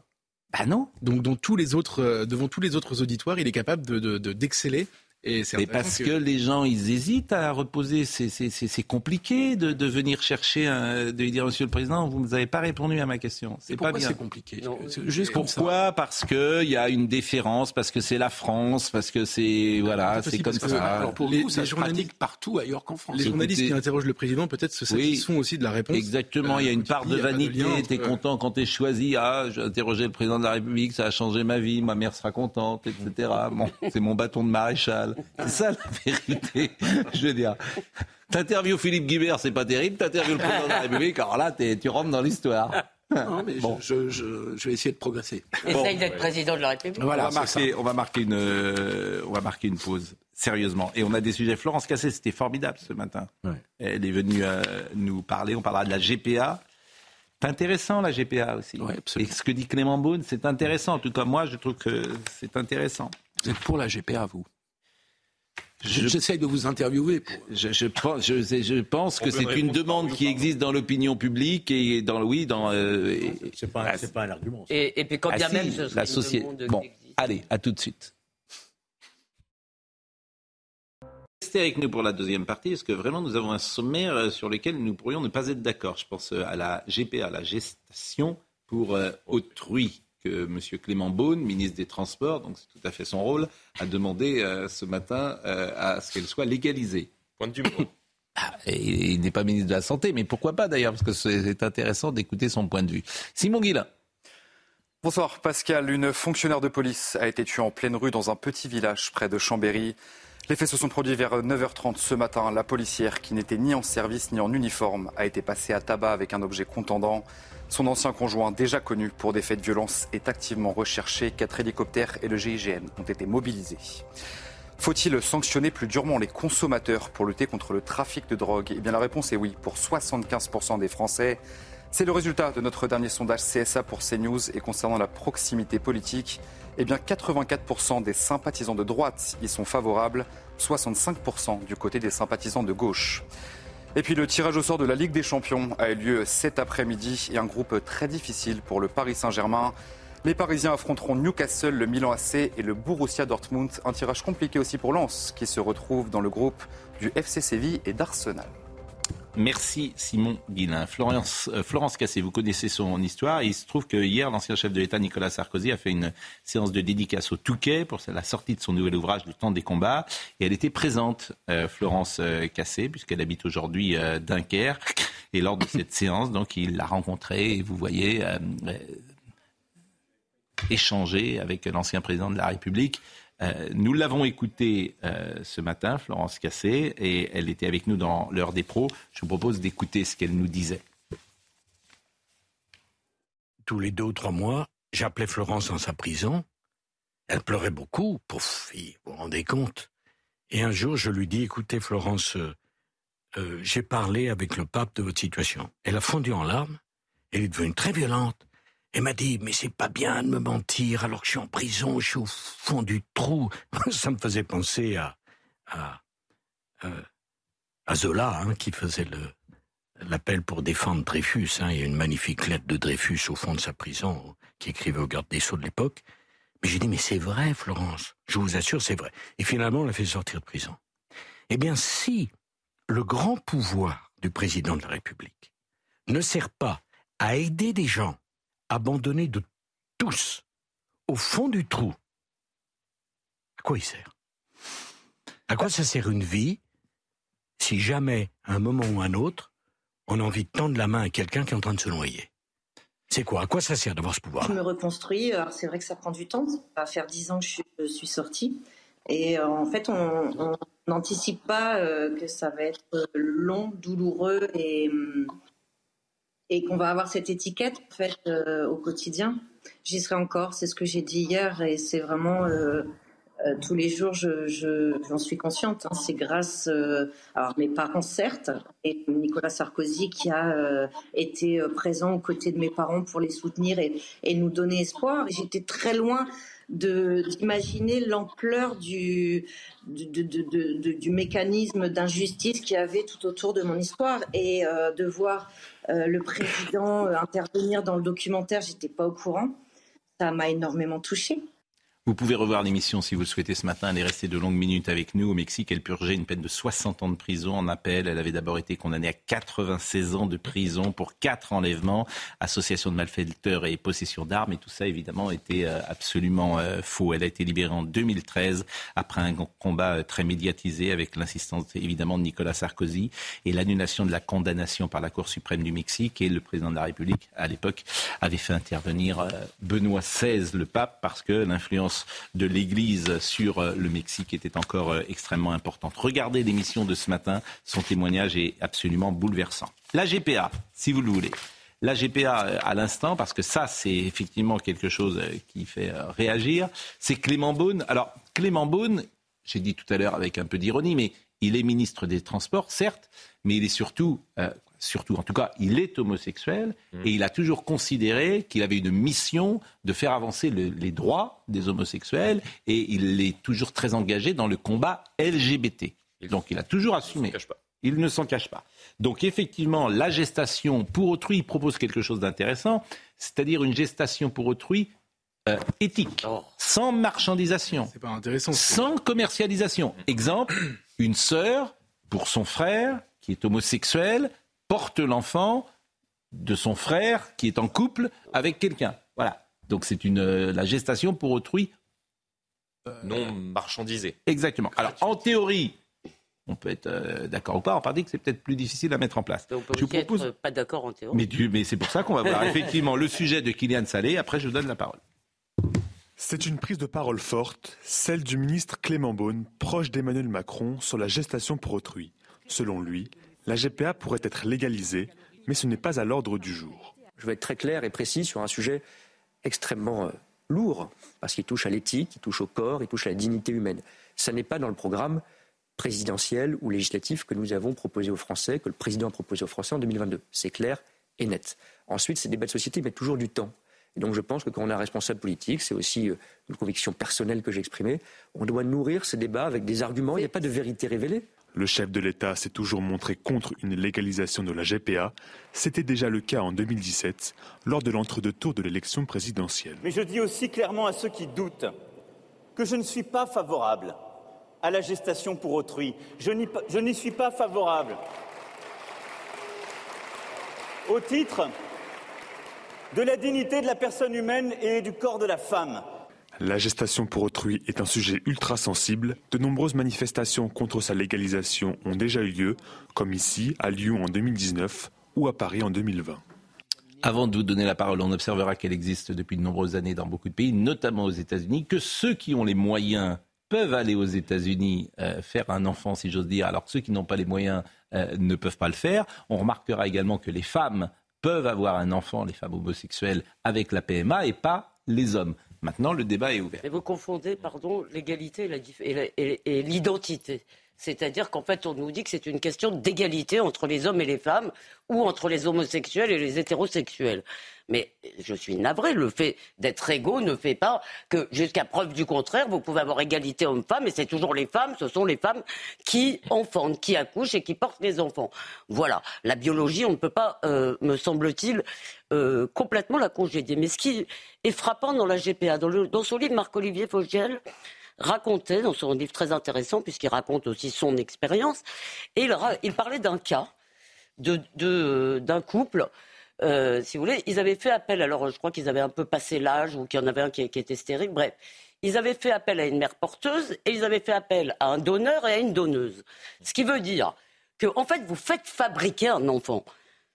Bah non. Donc, dans tous les autres, euh, devant tous les autres auditoires, il est capable de, de- de- d'exceller. Et Mais parce que... les gens, ils hésitent à reposer. C'est, compliqué de, de venir chercher, un, de lui dire, Monsieur le Président, vous ne nous avez pas répondu à ma question. C'est pas pourquoi bien. c'est compliqué? Non, C'est Juste ça. Pourquoi Parce que il y a une déférence, parce que c'est la France, parce que c'est voilà, c'est comme parce que- ça. Alors pour Les- nous, ça les journalistes- partout ailleurs qu'en France. Les journalistes Écoutez- qui interrogent le président peut-être se Oui. satisfont aussi de la réponse. Exactement, il y a Euh, une part dis, de vanité. lien entre- T'es content quand t'es choisi. Ah, j'ai interrogé le président de la République, ça a changé ma vie. Ma mère sera contente, etc. Bon, c'est mon bâton de maréchal. C'est ça la vérité. Je veux dire. T'interviews Philippe Guibert, c'est pas terrible. T'interviews le président de la République, alors là, tu rentres dans l'histoire. Non, mais Bon. je, je- je vais essayer de progresser. Essaye d'être président de la République. Voilà, on, va c'est marquer, on va marquer une, euh, on va marquer une pause. Sérieusement. Et on a des sujets. Florence Cassé, c'était formidable ce matin. Ouais. Elle est venue euh, nous parler. On parlera de la GPA. C'est intéressant la GPA aussi. Ouais, Et ce que dit Clément Beaune, c'est intéressant. En tout cas, moi, je trouve que c'est intéressant. Vous êtes pour la GPA, vous? Je, J'essaye de vous interviewer. Pour... je, je pense, je, je pense que c'est une demande qui existe dans l'opinion publique et dans oui, dans. euh, et- C'est pas, Ah, c'est pas un argument. ça. Et, et puis quand Ah bien si, même ce serait la société. Bon, allez, à tout de suite. Restez avec nous pour la deuxième partie, parce que vraiment nous avons un sommaire euh, sur lequel nous pourrions ne pas être d'accord. Je pense euh, à la GPA, la gestation pour euh, autrui. Que M. Clément Beaune, ministre des Transports, donc c'est tout à fait son rôle, a demandé ce matin à ce qu'elle soit légalisée. Point de vue. Ah, il n'est pas ministre de la Santé, mais pourquoi pas d'ailleurs, parce que c'est intéressant d'écouter son point de vue. Simon Guillain. Bonsoir Pascal. Une fonctionnaire de police a été tuée en pleine rue dans un petit village près de Chambéry. Les faits se sont produits vers 9h30 ce matin. La policière, qui n'était ni en service ni en uniforme, a été passée à tabac avec un objet contendant. Son ancien conjoint, déjà connu pour des faits de violence, est activement recherché. Quatre hélicoptères et le GIGN ont été mobilisés. Faut-il sanctionner plus durement les consommateurs pour lutter contre le trafic de drogue? Eh bien la réponse est oui pour 75% des Français. C'est le résultat de notre dernier sondage CSA pour CNews et concernant la proximité politique, eh bien 84% des sympathisants de droite y sont favorables, 65% du côté des sympathisants de gauche. Et puis le tirage au sort de la Ligue des Champions a eu lieu cet après-midi et un groupe très difficile pour le Paris Saint-Germain. Les Parisiens affronteront Newcastle, le Milan AC et le Borussia Dortmund. Un tirage compliqué aussi pour Lens qui se retrouve dans le groupe du FC Séville et d'Arsenal. Merci Simon Guillain. Florence, euh, Florence Cassé, vous connaissez son histoire. Il se trouve que hier, l'ancien chef de l'État Nicolas Sarkozy a fait une séance de dédicace au Touquet pour la sortie de son nouvel ouvrage Le temps des combats. Et elle était présente, euh, Florence euh, Cassé, puisqu'elle habite aujourd'hui Dunkerque. Et lors de cette séance, donc, il l'a rencontrée et vous voyez échanger avec l'ancien président de la République. Euh, nous l'avons écoutée euh, ce matin, Florence Cassé, et elle était avec nous dans l'heure des pros. Je vous propose d'écouter ce qu'elle nous disait. Tous les deux ou trois mois, j'appelais Florence dans sa prison. Elle pleurait beaucoup, pauvre fille, vous vous rendez compte. Et un jour, je lui dis, écoutez Florence, euh, j'ai parlé avec le pape de votre situation. Elle a fondu en larmes, elle est devenue très violente. Elle m'a dit, mais c'est pas bien de me mentir alors que je suis en prison, je suis au fond du trou. Ça me faisait penser à, à, euh, à Zola, hein, qui faisait l'appel pour défendre Dreyfus. Hein. Il y a une magnifique lettre de Dreyfus au fond de sa prison, qui écrivait au garde des Sceaux de l'époque. Mais j'ai dit, mais c'est vrai, Florence. Je vous assure, c'est vrai. Et finalement, on l'a fait sortir de prison. Eh bien, si le grand pouvoir du président de la République ne sert pas à aider des gens abandonné de tous, au fond du trou, à quoi il sert? À quoi ça sert une vie si jamais, à un moment ou un autre, on a envie de tendre la main à quelqu'un qui est en train de se noyer? C'est quoi? À quoi ça sert d'avoir ce pouvoir Je me reconstruis. c'est vrai que ça prend du temps. Ça va faire dix ans que je suis, sortie. Et euh, en fait, on n'anticipe pas euh, que ça va être long, douloureux et, hum, et qu'on va avoir cette étiquette en fait euh, au quotidien. J'y serai encore, c'est ce que j'ai dit hier et c'est vraiment euh, euh, tous les jours, je, j'en suis consciente. Hein. c'est grâce à mes parents certes et Nicolas Sarkozy qui a été présent aux côtés de mes parents pour les soutenir et, et nous donner espoir. J'étais très loin d'imaginer l'ampleur du, mécanisme d'injustice qu'il avait tout autour de mon histoire et euh, de voir euh, le président euh, intervenir dans le documentaire, j'étais pas au courant. Ça m'a énormément touchée. Vous pouvez revoir l'émission si vous le souhaitez ce matin. Elle est restée de longues minutes avec nous. Au Mexique, elle purgeait une peine de 60 ans de prison en appel. Elle avait d'abord été condamnée à 96 ans de prison pour quatre enlèvements, association de malfaiteurs et possession d'armes. Et tout ça, évidemment, était euh, absolument euh, faux. Elle a été libérée en 2013 après un combat euh, très médiatisé avec l'assistance, évidemment, de Nicolas Sarkozy et l'annulation de la condamnation par la Cour suprême du Mexique. Et le président de la République, à l'époque, avait fait intervenir Benoît XVI, le pape, parce que l'influence de l'Église sur euh, le Mexique était encore euh, extrêmement importante. Regardez l'émission de ce matin, son témoignage est absolument bouleversant. La GPA, si vous le voulez. La GPA euh, à l'instant, parce que ça, c'est effectivement quelque chose qui fait réagir, c'est Clément Beaune. Alors, Clément Beaune, j'ai dit tout à l'heure avec un peu d'ironie, mais il est ministre des Transports, certes, mais il est surtout surtout, en tout cas, il est homosexuel mm. et il a toujours considéré qu'il avait une mission de faire avancer les droits des homosexuels et il est toujours très engagé dans le combat LGBT. Donc il a toujours assumé. Il ne s'en cache pas. Donc effectivement, la gestation pour autrui il propose quelque chose d'intéressant, c'est-à-dire une gestation pour autrui euh, éthique, oh. sans marchandisation, pas intéressant, sans commercialisation. Exemple, une sœur pour son frère qui est homosexuel porte l'enfant de son frère qui est en couple avec quelqu'un. Voilà. Donc c'est une la gestation pour autrui non marchandisée. Exactement. Alors en théorie, on peut être euh, d'accord ou pas. On dit que c'est peut-être plus difficile à mettre en place. on peut je propose... être pas d'accord en théorie. Mais, mais c'est pour ça qu'on va voir effectivement le sujet de Kylian Salé. Après, je vous donne la parole. C'est une prise de parole forte, celle du ministre Clément Beaune, proche d'Emmanuel Macron, sur la gestation pour autrui. Selon lui, la GPA pourrait être légalisée, mais ce n'est pas à l'ordre du jour. Je vais être très clair et précis sur un sujet extrêmement euh, lourd, parce qu'il touche à l'éthique, il touche au corps, il touche à la dignité humaine. Ça n'est pas dans le programme présidentiel ou législatif que nous avons proposé aux Français, que le président a proposé aux Français en 2022. C'est clair et net. Ensuite, ces débats de société mettent toujours du temps. Donc je pense que quand on est responsable politique, c'est aussi euh, une conviction personnelle que j'ai exprimée, on doit nourrir ces débats avec des arguments. Il n'y a pas de vérité révélée. Le chef de l'État s'est toujours montré contre une légalisation de la GPA. C'était déjà le cas en 2017, lors de l'entre-deux tours de l'élection présidentielle. Mais je dis aussi clairement à ceux qui doutent que je ne suis pas favorable à la gestation pour autrui. Je n'y suis pas favorable. Au titre de la dignité de la personne humaine et du corps de la femme. La gestation pour autrui est un sujet ultra sensible. De nombreuses manifestations contre sa légalisation ont déjà eu lieu, comme ici, à Lyon en 2019 ou à Paris en 2020. Avant de vous donner la parole, on observera qu'elle existe depuis de nombreuses années dans beaucoup de pays, notamment aux États-Unis, que ceux qui ont les moyens peuvent aller aux États-Unis euh, faire un enfant, si j'ose dire, alors que ceux qui n'ont pas les moyens euh, ne peuvent pas le faire. On remarquera également que les femmes peuvent avoir un enfant, les femmes homosexuelles, avec la PMA et pas les hommes. Maintenant, le débat est ouvert. Mais vous confondez, pardon, l'égalité et l'identité. C'est-à-dire qu'en fait, on nous dit que c'est une question d'égalité entre les hommes et les femmes ou entre les homosexuels et les hétérosexuels. Mais je suis navré, le fait d'être égaux ne fait pas que, jusqu'à preuve du contraire, vous pouvez avoir égalité homme-femme, et c'est toujours les femmes, ce sont les femmes qui enfantent, qui accouchent et qui portent les enfants. Voilà. La biologie, on ne peut pas, euh, me semble-t-il, euh, complètement la congédier. Mais ce qui est frappant dans la GPA, dans, son livre, Marc-Olivier Fogiel, racontait, dans son livre très intéressant, puisqu'il raconte aussi son expérience, et il, parlait d'un cas d'un couple. Euh, si vous voulez, ils avaient fait appel, alors je crois qu'ils avaient un peu passé l'âge ou qu'il y en avait un qui, était stérile, bref. Ils avaient fait appel à une mère porteuse et ils avaient fait appel à un donneur et à une donneuse. Ce qui veut dire que, en fait, vous faites fabriquer un enfant.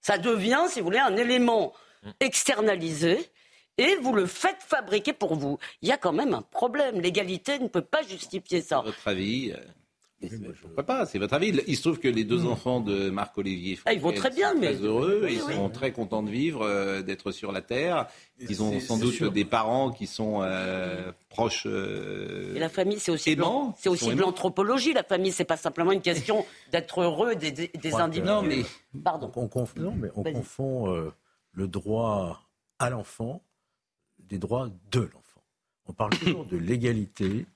Ça devient, si vous voulez, un élément externalisé et vous le faites fabriquer pour vous. Il y a quand même un problème. L'égalité ne peut pas justifier ça. votre avis euh, je ne pas, c'est votre avis. Il se trouve que les deux hmm. enfants de Marc-Olivier ah, ils vont très bien, sont mais... très heureux, ils sont très contents de vivre, euh, d'être sur la Terre. Ils ont sans doute des parents qui sont euh, proches. Et la famille, c'est aussi, c'est aussi de l'anthropologie. La famille, c'est pas simplement une question d'être heureux des, des individus. Non, mais... Pardon. On confond, mais on confond le droit à l'enfant des droits de l'enfant. On parle toujours de l'égalité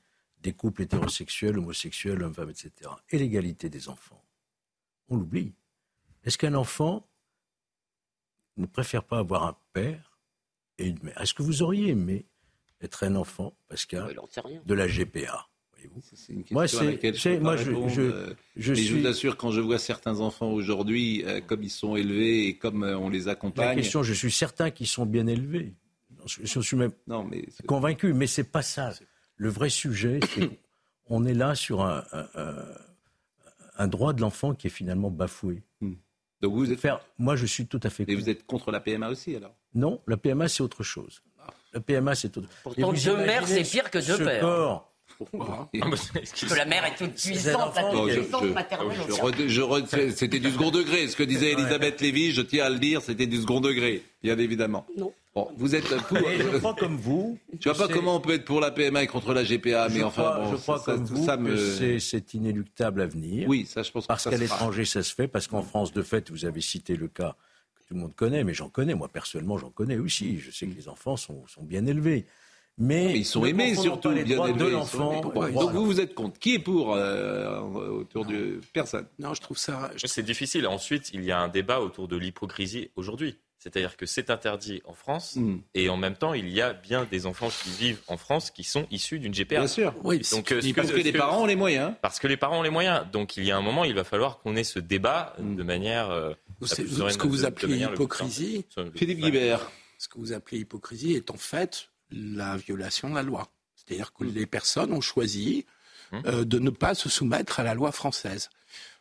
des couples hétérosexuels, homosexuels, hommes-femmes, etc. Et l'égalité des enfants. On l'oublie. Est-ce qu'un enfant ne préfère pas avoir un père et une mère? Est-ce que vous auriez aimé être un enfant, Pascal, de la GPA moi, c'est, moi, je, je, euh, je, suis... je, vous assure, quand je vois certains enfants aujourd'hui, euh, comme ils sont élevés et comme euh, on les accompagne. La question, je suis certain qu'ils sont bien élevés. Je, suis même non, mais convaincu, mais c'est pas ça. Le vrai sujet, c'est qu'on est là sur un, un, droit de l'enfant qui est finalement bafoué. Hmm. Donc vous êtes... Faire... Moi, je suis tout à fait. Et vous êtes contre la PMA aussi, alors? Non, la PMA, c'est autre chose. La PMA, c'est autre chose. Pourtant, deux mères, c'est pire que deux pères. Corps, pourquoi? Parce que la mère est toute puissante, la puissance maternelle. C'était du second degré. Ce que disait Elisabeth Lévy, je tiens à le dire, c'était du second degré, bien évidemment. Non. Bon, vous êtes pour. je crois comme vous. Je vois pas comment on peut être pour la PMA et contre la GPA, mais enfin, je crois comme vous ça me... c'est inéluctable à venir. Oui, ça, je pense. Parce qu'à l'étranger, ça se fait. Parce qu'en France, de fait, vous avez cité le cas que tout le monde connaît, mais j'en connais. Moi, personnellement, j'en connais aussi. Je sais que les enfants sont, sont bien élevés. Mais, ils sont aimés surtout, bien élevés. De l'enfant. Donc vous, vous êtes contre. Qui est pour euh, autour de personne? Non, je trouve ça. C'est difficile. Ensuite, il y a un débat autour de l'hypocrisie aujourd'hui. C'est-à-dire que c'est interdit en France hmm. et en même temps, il y a bien des enfants qui vivent en France qui sont issus d'une GPA. Bien sûr. Oui, Donc, euh, parce que, les parents ont les moyens. Parce que les parents ont les moyens. Donc il y a un moment, il va falloir qu'on ait ce débat hmm. de manière. Euh, ce que vous appelez hypocrisie. Philippe Guibert. ce que vous appelez hypocrisie est en fait la violation de la loi. C'est-à-dire que les personnes ont choisi euh, de ne pas se soumettre à la loi française.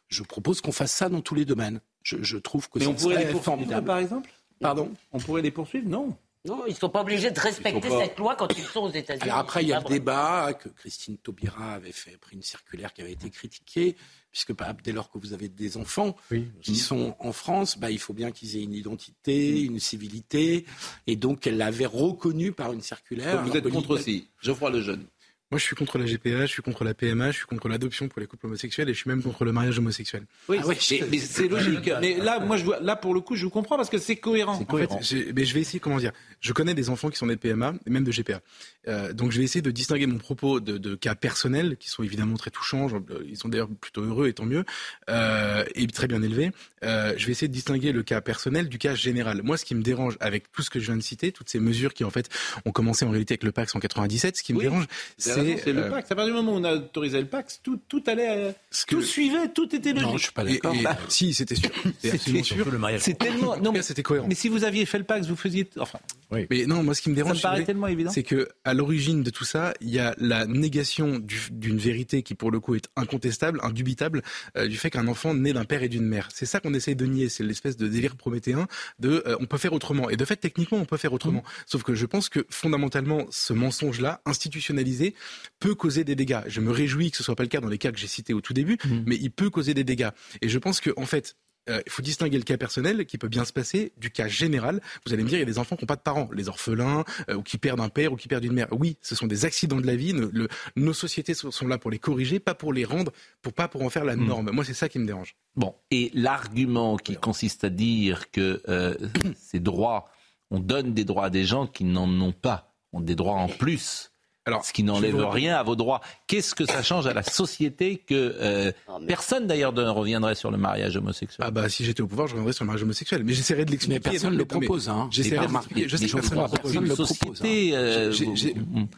Je propose qu'on fasse ça dans tous les domaines. Je, trouve que Mais ça on pourrait les poursuivre, par exemple? Pardon On pourrait les poursuivre Non. Non, ils ne sont pas obligés de respecter cette loi quand ils sont aux États-Unis. Alors après, il y a le débat que Christine Taubira avait fait, pris une circulaire qui avait été critiquée, puisque bah, dès lors que vous avez des enfants qui sont en France, bah, il faut bien qu'ils aient une identité, une civilité, et donc elle l'avait reconnu par une circulaire. Donc vous êtes contre aussi, Geoffroy Lejeune. Moi, je suis contre la GPA, je suis contre la PMA, je suis contre l'adoption pour les couples homosexuels et je suis même contre le mariage homosexuel. Oui, ah mais, c'est logique. mais là, moi, je vois, là, pour le coup, je vous comprends parce que c'est cohérent. En fait, mais je vais essayer, comment dire, je connais des enfants qui sont des PMA et même de GPA. Euh, donc, je vais essayer de distinguer mon propos de, de, cas personnels qui sont évidemment très touchants. Ils sont d'ailleurs plutôt heureux et tant mieux euh, et très bien élevés. Euh, je vais essayer de distinguer le cas personnel du cas général. Moi, ce qui me dérange avec tout ce que je viens de citer, toutes ces mesures qui en fait ont commencé en réalité avec le PAX en 97, ce qui me dérange, c'est le euh, PAX. À partir du moment où on a autorisé le PAX, tout, tout allait, tout suivait, tout était logique. Non, je suis pas d'accord. si, c'était sûr. C'était sûr. Le mariage. C'est tellement. Non, mais c'était cohérent. Mais si vous aviez fait le PAX, vous faisiez. Enfin. Oui. Mais non, moi, ce qui me dérange, c'est que à l'origine de tout ça, il y a la négation d'une vérité qui, pour le coup, est incontestable, indubitable, euh, du fait qu'un enfant naît d'un père et d'une mère. C'est ça qu'on essaye de nier. C'est l'espèce de délire prométhéen de euh, on peut faire autrement. Et de fait, techniquement, on peut faire autrement. Mmh. Sauf que je pense que fondamentalement, ce mensonge-là, institutionnalisé, peut causer des dégâts. Je me réjouis que ce soit pas le cas dans les cas que j'ai cités au tout début, mmh. mais il peut causer des dégâts. Et je pense que, en fait, euh, il faut distinguer le cas personnel qui peut bien se passer du cas général. Vous allez me dire, il y a des enfants qui n'ont pas de parents, les orphelins, euh, ou qui perdent un père ou qui perdent une mère. Oui, ce sont des accidents de la vie. nos sociétés sont là pour les corriger, pas pour les rendre, pour pas pour en faire la mmh. norme. Moi, c'est ça qui me dérange. Bon, et l'argument qui consiste à dire que euh, ces droits, on donne des droits à des gens qui n'en ont pas, ont des droits en plus. Alors, ce qui n'enlève rien à vos droits. Qu'est-ce que ça change à la société que euh, personne d'ailleurs ne reviendrait sur le mariage homosexuel? Ah bah si j'étais au pouvoir, je reviendrais sur le mariage homosexuel. Mais j'essaierai de l'expliquer. Mais personne ne le propose. Hein. J'essaierai de marquer. Je sais que personne ne le propose. Euh,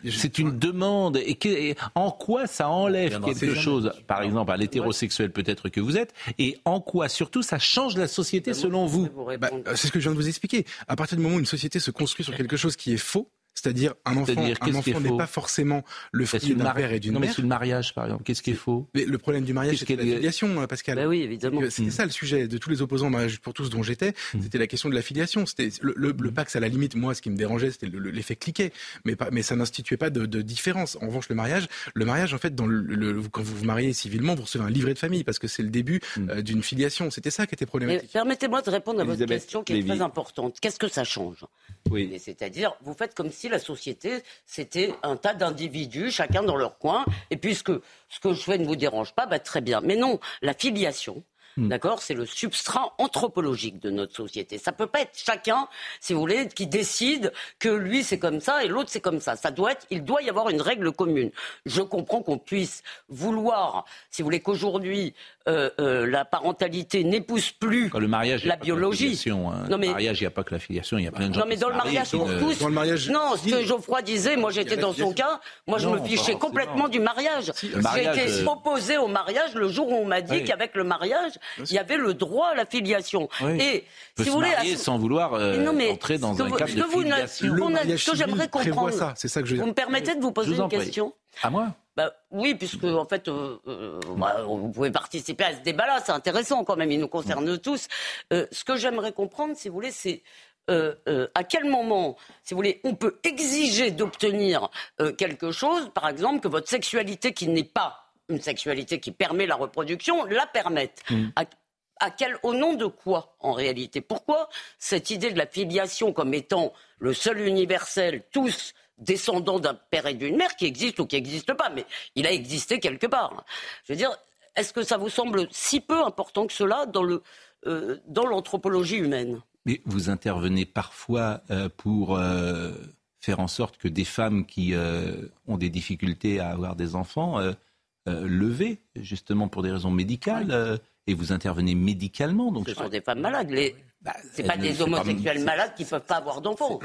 c'est une demande. Et, en quoi ça enlève quelque chose, par exemple, à l'hétérosexuel peut-être que vous êtes, et en quoi surtout ça change la société selon vous? bah, C'est ce que je viens de vous expliquer. À partir du moment où une société se construit sur quelque chose qui est faux, c'est-à-dire un enfant, un enfant n'est pas forcément le fruit d'un père et d'une mère. Non, mais sur le mariage, par exemple, qu'est-ce qui est faux mais Le problème du mariage, c'est la filiation, Pascal. Bah oui, évidemment. C'était mm. ça le sujet de tous les opposants au mariage pour tous dont j'étais. Mm. C'était la question de la filiation. C'était le, le, le, mm. Pax à la limite. Moi, ce qui me dérangeait, c'était l'effet cliquet, mais pas, mais ça n'instituait pas de, de, différence. En revanche, le mariage, le mariage, en fait, dans le, quand vous vous mariez civilement, vous recevez un livret de famille parce que c'est le début euh, d'une filiation. C'était ça qui était problématique. Permettez-moi de répondre à votre question qui est très importante. Qu'est-ce que ça change? Oui. C'est-à-dire, vous faites comme si la société c'était un tas d'individus, chacun dans leur coin. Et puisque ce que je fais ne vous dérange pas, bah, très bien. Mais non, la filiation, Hmm. D'accord? C'est le substrat anthropologique de notre société. Ça peut pas être chacun, si vous voulez, qui décide que lui c'est comme ça et l'autre c'est comme ça. Ça doit être, il doit y avoir une règle commune. Je comprends qu'on puisse vouloir, si vous voulez, qu'aujourd'hui euh, euh, la parentalité n'épouse plus le mariage, la biologie. La hein. Non, mais... le mariage, il n'y a pas que la filiation, il y a plein de gens. Non, mais dans le mariage, pour tous. Dans le mariage... Non, ce que Geoffroy disait, moi j'étais dans son cas, moi je me fichais complètement du mariage. J'ai été euh, opposé au mariage le jour où on m'a dit qu'avec le mariage, il y avait le droit à la filiation. Et si vous voulez, sans vouloir euh, entrer dans un cadre de filiation. Ce que j'aimerais comprendre, ça, c'est ça que je Vous me permettez de vous poser une question À moi bah, oui, puisque en fait, euh, euh, bah, vous pouvez participer à ce débat-là, c'est intéressant quand même, il nous concerne tous. ce que j'aimerais comprendre, si vous voulez, c'est à quel moment, si vous voulez, on peut exiger d'obtenir quelque chose, par exemple, que votre sexualité qui n'est pas une sexualité qui permet la reproduction, la permette. Mm au nom de quoi, en réalité? Pourquoi cette idée de la filiation comme étant le seul universel, tous descendants d'un père et d'une mère qui existe ou qui n'existe pas, mais il a existé quelque part. Je veux dire, est-ce que ça vous semble si peu important que cela dans euh, l'anthropologie humaine? Mais vous intervenez parfois euh, pour euh, faire en sorte que des femmes qui ont des difficultés à avoir des enfants levées, justement pour des raisons médicales et vous intervenez médicalement. Donc Ce sont des femmes malades. Les... Bah, c'est pas des homosexuels malades qui ne peuvent pas avoir d'enfants.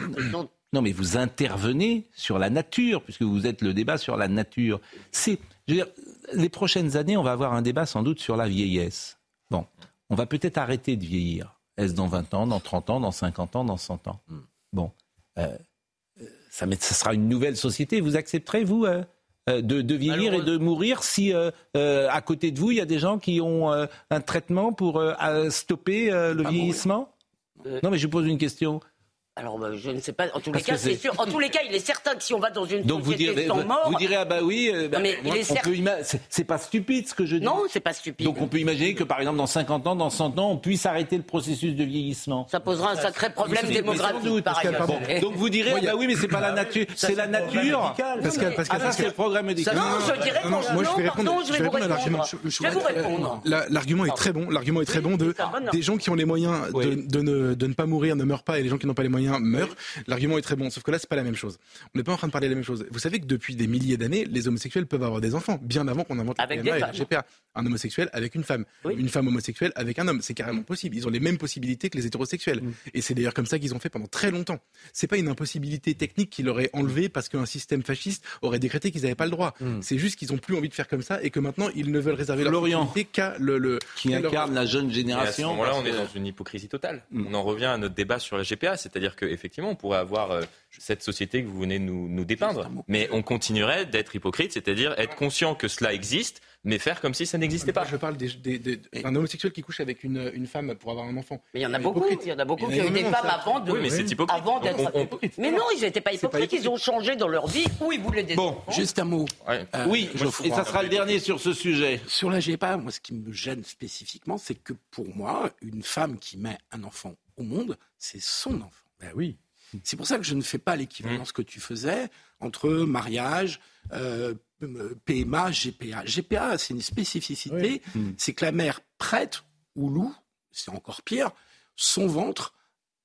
Non, mais vous intervenez sur la nature, puisque vous êtes le débat sur la nature. C'est, je veux dire, les prochaines années, on va avoir un débat sans doute sur la vieillesse. Bon, on va peut-être arrêter de vieillir. Est-ce dans 20 ans, dans 30 ans, dans 50 ans, dans 100 ans? Hmm. Bon, ça, ça, sera une nouvelle société. Vous accepterez, vous de, de, vieillir et de mourir si à côté de vous il y a des gens qui ont un traitement pour stopper le vieillissement? Non mais je pose une question. Alors, bah, je ne sais pas. En tous les cas, c'est sûr. En tous les cas, il est certain que si on va dans une Donc société vous direz, sans mort, vous direz ah bah oui. Euh, mais il est c'est- pas stupide ce que je dis. non, c'est pas stupide. Donc on peut imaginer que par exemple dans 50 ans, dans 100 ans, on puisse arrêter le processus de vieillissement. Ça posera un sacré problème démographique, doute, par ailleurs. Donc vous direz Moi, ah bah oui mais c'est pas la nature, c'est la nature. Pascal, Pascal, Ah, c'est le progrès médical. Non, je dirais Non, moi je vais pardon, répondre. je vais vous répondre à l'argument. répondre. Je vais vous répondre. La- L'argument est très bon. L'argument est très bon de des gens qui ont les moyens de ne pas mourir ne meurent pas et les gens qui n'ont pas les moyens meurent. L'argument est très bon. Sauf que là, c'est pas la même chose. On n'est pas en train de parler de la même chose. Vous savez que depuis des milliers d'années, les homosexuels peuvent avoir des enfants, bien avant qu'on invente Avec PMA et la. GPA. Un homosexuel avec une femme, Oui. une femme homosexuelle avec un homme, c'est carrément possible. Ils ont les mêmes possibilités que les hétérosexuels. Mm. Et c'est d'ailleurs comme ça qu'ils ont fait pendant très longtemps. C'est pas une impossibilité technique qu'ils auraient enlevée parce qu'un système fasciste aurait décrété qu'ils n'avaient pas le droit. Mm. C'est juste qu'ils ont plus envie de faire comme ça et que maintenant ils ne veulent réserver leur qu'à le, le Qui leur- incarne la jeune Et à ce génération. moment-là, on est dans une hypocrisie totale. Mm. On en revient à notre débat sur la GPA, c'est-à-dire qu'effectivement, on pourrait avoir euh, cette société que vous venez de nous, nous dépeindre, mais on continuerait d'être hypocrite, c'est-à-dire être conscient que cela existe, mais faire comme si ça n'existait pas. Je parle d'un homosexuel qui couche avec une, une femme pour avoir un enfant. Mais il y en a beaucoup. Il y en a beaucoup Il qui y en a ont des femmes avant de. Oui, mais c'est hypocrite. Avant d'être. On- on- Mais non, ils n'étaient pas hypocrites. Ils ont changé dans leur vie où ils voulaient des Bon, enfants. Juste un mot. Ouais. Euh, Oui, et ça sera le dernier sur ce sujet. Sur la GPA, moi, ce qui me gêne spécifiquement, c'est que pour moi, une femme qui met un enfant au monde, c'est son enfant. Ben oui. C'est pour ça que je ne fais pas l'équivalence que tu faisais entre mariage, euh, PMA, GPA. GPA, c'est une spécificité, c'est que la mère prête ou loue, c'est encore pire, son ventre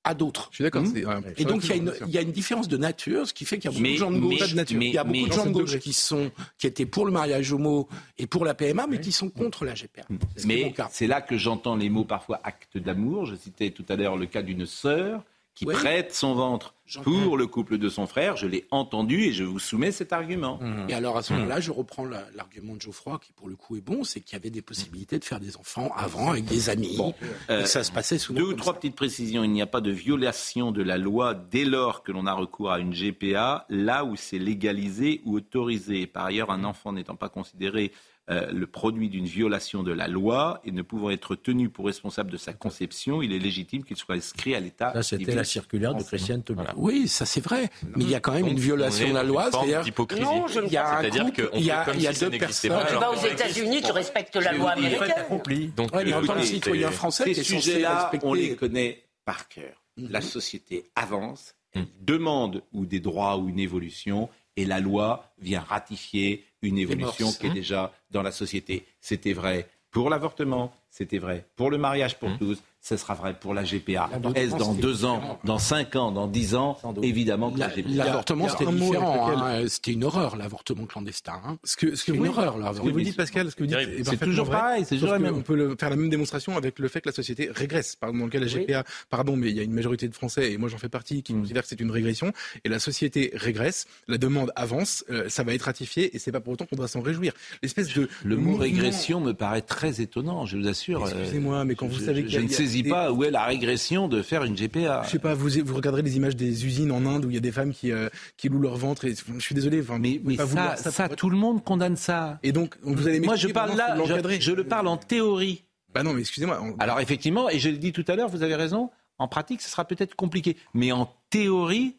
à d'autres. Je suis d'accord. Mmh. euh, Et donc il y, a une, y a différence de nature, ce qui fait qu'il y a beaucoup Mais- de gens de gauche, Pas de nature. il y a mais- beaucoup de mais- gens de Dans ce gauche degré. qui sont qui étaient pour le mariage homo et pour la PMA, mais qui sont contre la GPA. Mais c'est là que j'entends les mots parfois acte d'amour. Je citais tout à l'heure le cas d'une sœur qui Oui. prête son ventre pour le couple de son frère. Je l'ai entendu et je vous soumets cet argument. Et alors à ce moment-là, je reprends la- l'argument de Geoffroy, qui pour le coup est bon, c'est qu'il y avait des possibilités de faire des enfants avant avec des amis. et Euh, ça se passait souvent. Deux ou trois ça. petites précisions. Il n'y a pas de violation de la loi dès lors que l'on a recours à une GPA, là où c'est légalisé ou autorisé. Par ailleurs, un enfant n'étant pas considéré euh, le produit d'une violation de la loi et ne pouvant être tenu pour responsable de sa conception, il est légitime qu'il soit inscrit à l'état. Là, c'était la circulaire de. Christiane Taubira. Oui, ça c'est vrai. Mais il y a quand même Donc, une violation de la loi. C'est-à-dire, d'hypocrisie. Non, je ne il y a un couple, qu'on il y a, y a si deux personnes. pas, Tu vas aux États-Unis, tu respectes la loi américaine. accompli. Donc, Ouais, mais en tant que citoyen c'est- français, Ces sujets-là, on les connaît par cœur. La société avance, elle demande ou des droits ou une évolution, et la loi vient ratifier une évolution qui est hein. déjà dans la société. C'était vrai pour l'avortement, c'était vrai pour le mariage pour tous, ce sera vrai pour la GPA. Est-ce dans deux ans, différent. dans cinq ans, dans dix ans? Évidemment que la, La- GPA. L'avortement, c'était un différent. hein. C'était une horreur, l'avortement clandestin. hein. Ce que, ce que C'est vous une dites- horreur, Ce que l'avortement. vous dites, Pascal, ce que vous dites est C'est toujours vrai, pareil, c'est toujours même. On peut le- faire la même démonstration avec le fait que la société régresse. Par exemple, dans le cas de la GPA, pardon, mais il y a une majorité de Français, et moi j'en fais partie, qui considèrent que c'est une régression. Et la société régresse, la demande avance, euh, ça va être ratifié, et c'est pas pour autant qu'on doit s'en réjouir. L'espèce de Le mot régression me paraît très étonnant, je vous assure. Euh, Excusez-moi, mais quand vous savez qu'il y a saisis pas où est la régression de faire une GPA. Je sais pas, vous, vous regarderez les images des usines en Inde où il y a des femmes qui, euh, qui louent leur ventre. Et, je suis désolé, enfin, Mais, ça, vouloir ça, pour- tout le monde condamne ça. Et donc, vous allez Moi, je parle là, je, je le parle en théorie. Bah non, mais excusez-moi. on- Alors effectivement, et je le dis tout à l'heure, vous avez raison, en pratique, ce sera peut-être compliqué. Mais en théorie,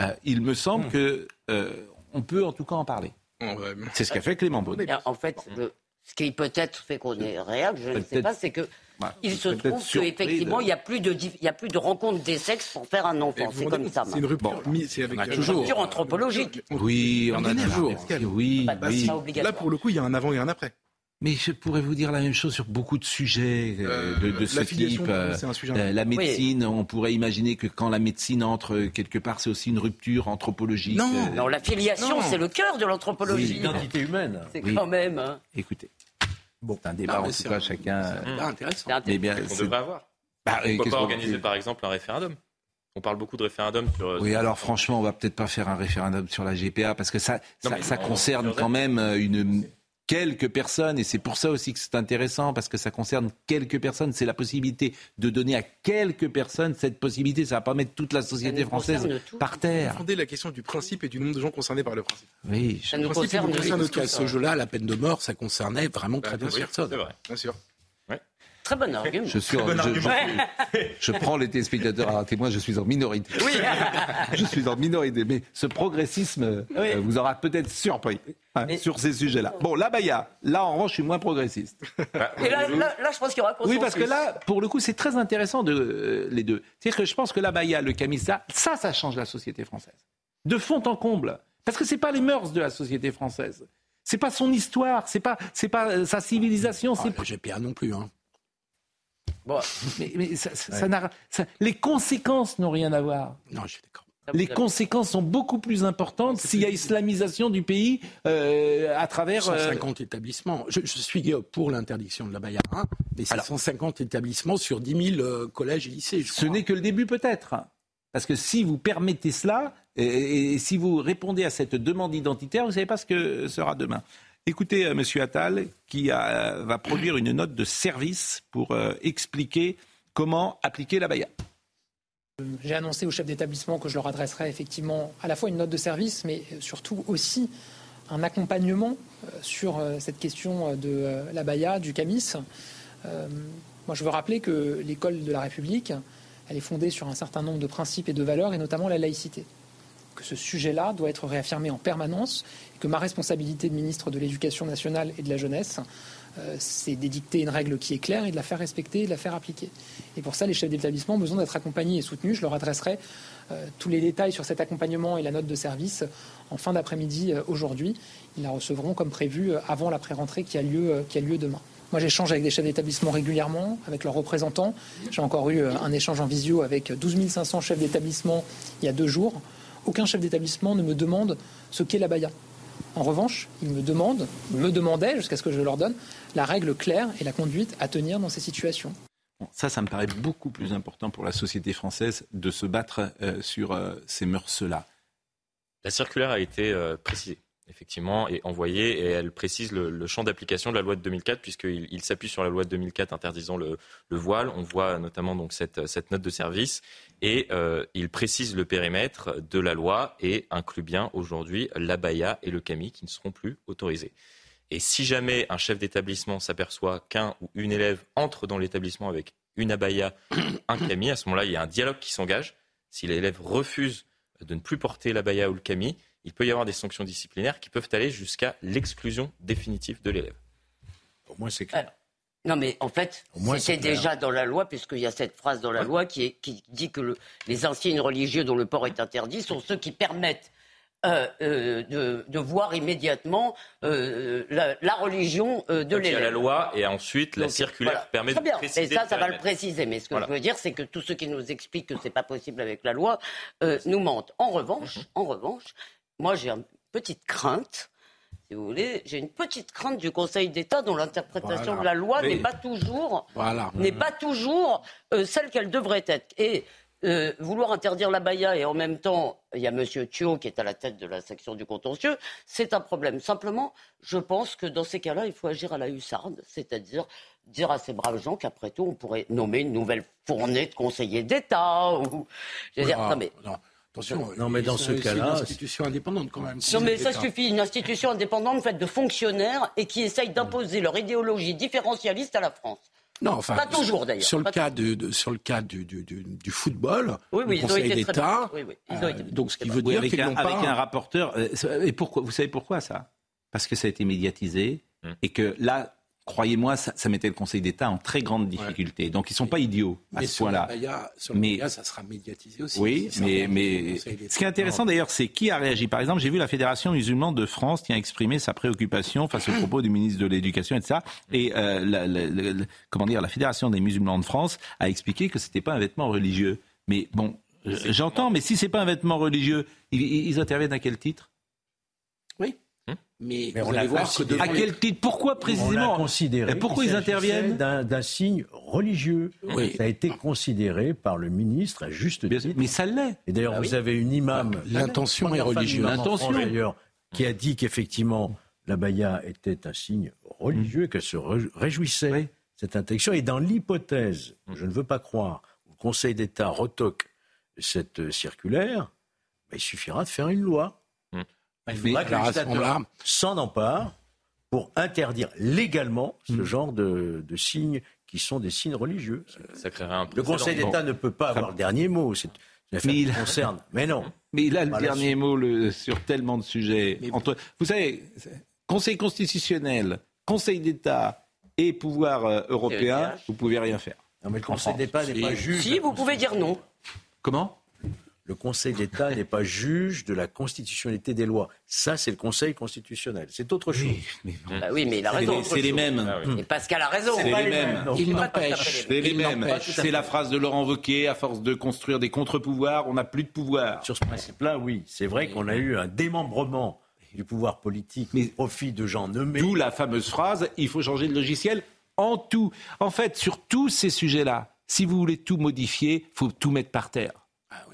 euh, il me semble que euh, on peut en tout cas en parler. C'est ce qu'a fait Clément Beaune. En fait, le- ce qui peut-être fait qu'on est réel, je ne sais pas, c'est que Il se trouve qu'effectivement, de- il n'y a plus de y a plus de rencontres des sexes pour faire un enfant. C'est comme ça. C'est une rupture. mi- C'est avec On a Une toujours. rupture anthropologique. Oui, on a toujours. Oui, Pas de oui. Là, pour le coup, il y a un avant et un après. Mais je pourrais vous dire la même chose sur beaucoup de sujets euh, Euh, de, de ce type. euh, la médecine, on pourrait imaginer que quand la médecine entre quelque part, c'est aussi une rupture anthropologique. Non. Euh, Non, la filiation, c'est le cœur de l'anthropologie. L'identité humaine. C'est Oui. quand même. hein. Écoutez, bon, c'est un débat Non, en mais tout cas, un- chacun. C'est euh, intéressant. Eh bien, c'est- devrait avoir. Bah, Pourquoi qu'est-ce pas organiser par exemple un référendum On parle beaucoup de référendum sur. euh, Oui, alors franchement, on va peut-être pas faire un référendum sur la GPA parce que ça, Non, ça, mais concerne quand même euh, une, quelques personnes, et c'est pour ça aussi que c'est intéressant, parce que ça concerne quelques personnes, c'est la possibilité de donner à quelques personnes cette possibilité, ça va pas mettre toute la société française par terre. Vous la question du principe et du nombre de gens concernés par le principe. Oui, ça nous concerne, À ce jeu-là, la peine de mort, ça concernait vraiment très bien, bien sûr. Bien sûr. Très bon argument. Je, suis je, prends les téléspectateurs à témoin, je suis en minorité. Oui. je suis en minorité, mais ce progressisme euh, vous aura peut-être surpris hein, sur ces sujets-là. Bon, la Baya, là en revanche, je suis moins progressiste. Et là, là, je pense qu'il y aura Oui, parce que là, pour le coup, c'est très intéressant de, euh, les deux. C'est-à-dire que je pense que la Baya, le Camisa, ça, ça change la société française. De fond en comble. Parce que ce n'est pas les mœurs de la société française. C'est pas son histoire, c'est pas, c'est pas euh, sa civilisation. Ah, c'est GPA non plus, hein. Bon, mais, ça, ça, les conséquences n'ont rien à voir. Non, je suis d'accord. Les conséquences sont beaucoup plus importantes s'il y a islamisation du pays euh, à travers... 150 euh, établissements. Je, suis pour l'interdiction de la Bayard, mais c'est 150 établissements sur 10 000 euh, collèges et lycées. Ce n'est que le début peut-être. Parce que si vous permettez cela, et, et, si vous répondez à cette demande identitaire, vous ne savez pas ce que sera demain. Écoutez euh, M. Attal qui euh, va produire une note de service pour euh, expliquer comment appliquer la BAYA. J'ai annoncé aux chefs d'établissement que je leur adresserai effectivement à la fois une note de service, mais surtout aussi un accompagnement sur cette question de la BAYA, du CAMIS. Moi, je veux rappeler que l'école de la République, elle est fondée sur un certain nombre de principes et de valeurs, et notamment la laïcité que ce sujet-là doit être réaffirmé en permanence et que ma responsabilité de ministre de l'Éducation nationale et de la jeunesse, euh, c'est d'édicter une règle qui est claire et de la faire respecter et de la faire appliquer. Et pour ça, les chefs d'établissement ont besoin d'être accompagnés et soutenus. Je leur adresserai euh, tous les détails sur cet accompagnement et la note de service en fin d'après-midi euh, aujourd'hui. Ils la recevront comme prévu avant la pré-rentrée qui, a lieu, qui a lieu demain. Moi, j'échange avec des chefs d'établissement régulièrement, avec leurs représentants. J'ai encore eu un échange en visio avec 12 500 chefs d'établissement il y a deux jours aucun chef d'établissement ne me demande ce qu'est la baya. En revanche, il me demande, me demandait, jusqu'à ce que je leur donne, la règle claire et la conduite à tenir dans ces situations. Ça, ça me paraît beaucoup plus important pour la société française de se battre euh, sur euh, ces mœurs-là. La circulaire a été euh, précisée effectivement, est envoyée et elle précise le, champ d'application de la loi de 2004 puisqu'il il, s'appuie sur la loi de 2004 interdisant le, voile. On voit notamment donc cette, cette note de service et euh, il précise le périmètre de la loi et inclut bien aujourd'hui l'abaya et le camis qui ne seront plus autorisés. Et si jamais un chef d'établissement s'aperçoit qu'un ou une élève entre dans l'établissement avec une abaya, un camis, à ce moment-là, il y a un dialogue qui s'engage. Si l'élève refuse de ne plus porter l'abaya ou le camis, il peut y avoir des sanctions disciplinaires qui peuvent aller jusqu'à l'exclusion définitive de l'élève. Pour moi, c'est clair. Non, mais en fait, c'était déjà dans la loi, puisqu'il y a cette phrase dans la loi qui, dit que les insignes religieux dont le port est interdit sont ceux qui permettent euh, euh, de, voir immédiatement euh, la, religion de l'élève. Il y a la loi et ensuite la circulaire permet de préciser. Et ça, ça va le préciser. Mais ce que je veux dire, c'est que tous ceux qui nous expliquent que c'est pas possible avec la loi nous mentent. En revanche, en revanche, moi j'ai une petite crainte, si vous voulez, j'ai une petite crainte du Conseil d'État dont l'interprétation de la loi n'est pas toujours, n'est pas toujours euh, celle qu'elle devrait être. Et euh, vouloir interdire la baya et en même temps, il y a M. Thio qui est à la tête de la section du contentieux, c'est un problème. Simplement, je pense que dans ces cas-là, il faut agir à la hussarde, c'est-à-dire dire à ces braves gens qu'après tout, on pourrait nommer une nouvelle fournée de conseillers d'État. Ou... Je veux dire, non, mais... Attention, non, mais dans ce cas-là. une institution indépendante quand même. Non, mais ça suffit. Une institution indépendante faite de fonctionnaires et qui essaye d'imposer leur idéologie différentialiste à la France. Non, enfin, pas toujours d'ailleurs. Sur le cas, de, sur le cas du, du, du, football, oui, oui, le Conseil d'État, oui, oui. Euh, donc ce qui veut dire qu'ils n'ont pas avec un rapporteur. Euh, et pourquoi Vous savez pourquoi ça? Parce que ça a été médiatisé hum. et que là, croyez-moi, ça, mettait le Conseil d'État en très grande difficulté. Donc ils ne sont pas idiots à ce point-là. Mais ça sera médiatisé aussi. Oui, mais, mais ce qui est intéressant d'ailleurs, c'est qui a réagi. Par exemple, j'ai vu la Fédération musulmane de France qui a exprimé sa préoccupation face aux propos du ministre de l'Éducation, etc. Et euh, la, comment dire, la Fédération des musulmans de France a expliqué que c'était pas un vêtement religieux. Mais bon, j'entends, mais si c'est pas un vêtement religieux, ils interviennent à quel titre? Mais, vous allez voir que à quel titre Pourquoi précisément considéré Pourquoi ils interviennent D'un signe religieux. Ça a été considéré par le ministre à juste titre. Mais ça l'est. Et d'ailleurs, ah vous avez une imam. L'intention est religieuse. L'intention d'ailleurs qui a dit qu'effectivement la baya était un signe religieux, qu'elle se réjouissait cette interdiction. Et dans l'hypothèse, je ne veux pas croire, le Conseil d'État retoque cette circulaire, ben, il suffira de faire une loi. Il faudra que le législateur s'en empare pour interdire légalement ce mmh. genre de, signes qui sont des signes religieux. Ça créerait un le Conseil d'État ne peut pas avoir le dernier mot. C'est mais il concerne. Mais non. Mais il a le dernier mot sur tellement de sujets. Entre, vous savez, Conseil constitutionnel, Conseil d'État et pouvoir euh, européen, vous pouvez rien faire. Non, mais le Conseil d'État n'est pas juge. Si, vous pouvez dire non. Comment? Le Conseil d'État n'est pas juge de la constitutionnalité des lois. Ça, c'est le Conseil constitutionnel. C'est autre chose. Oui, mais, bah oui, mais il a raison. C'est les, mêmes. Ah Et Pascal a raison. C'est les, mêmes. Il n'empêche. C'est les mêmes. C'est la phrase de Laurent Wauquiez. À force de construire des contre-pouvoirs, on n'a plus de pouvoir. Sur ce principe-là, oui. C'est vrai qu'on a eu un démembrement du pouvoir politique mais, au profit de gens nommés. D'où la fameuse phrase il faut changer de logiciel en tout. En fait, sur tous ces sujets-là, si vous voulez tout modifier, il faut tout mettre par terre.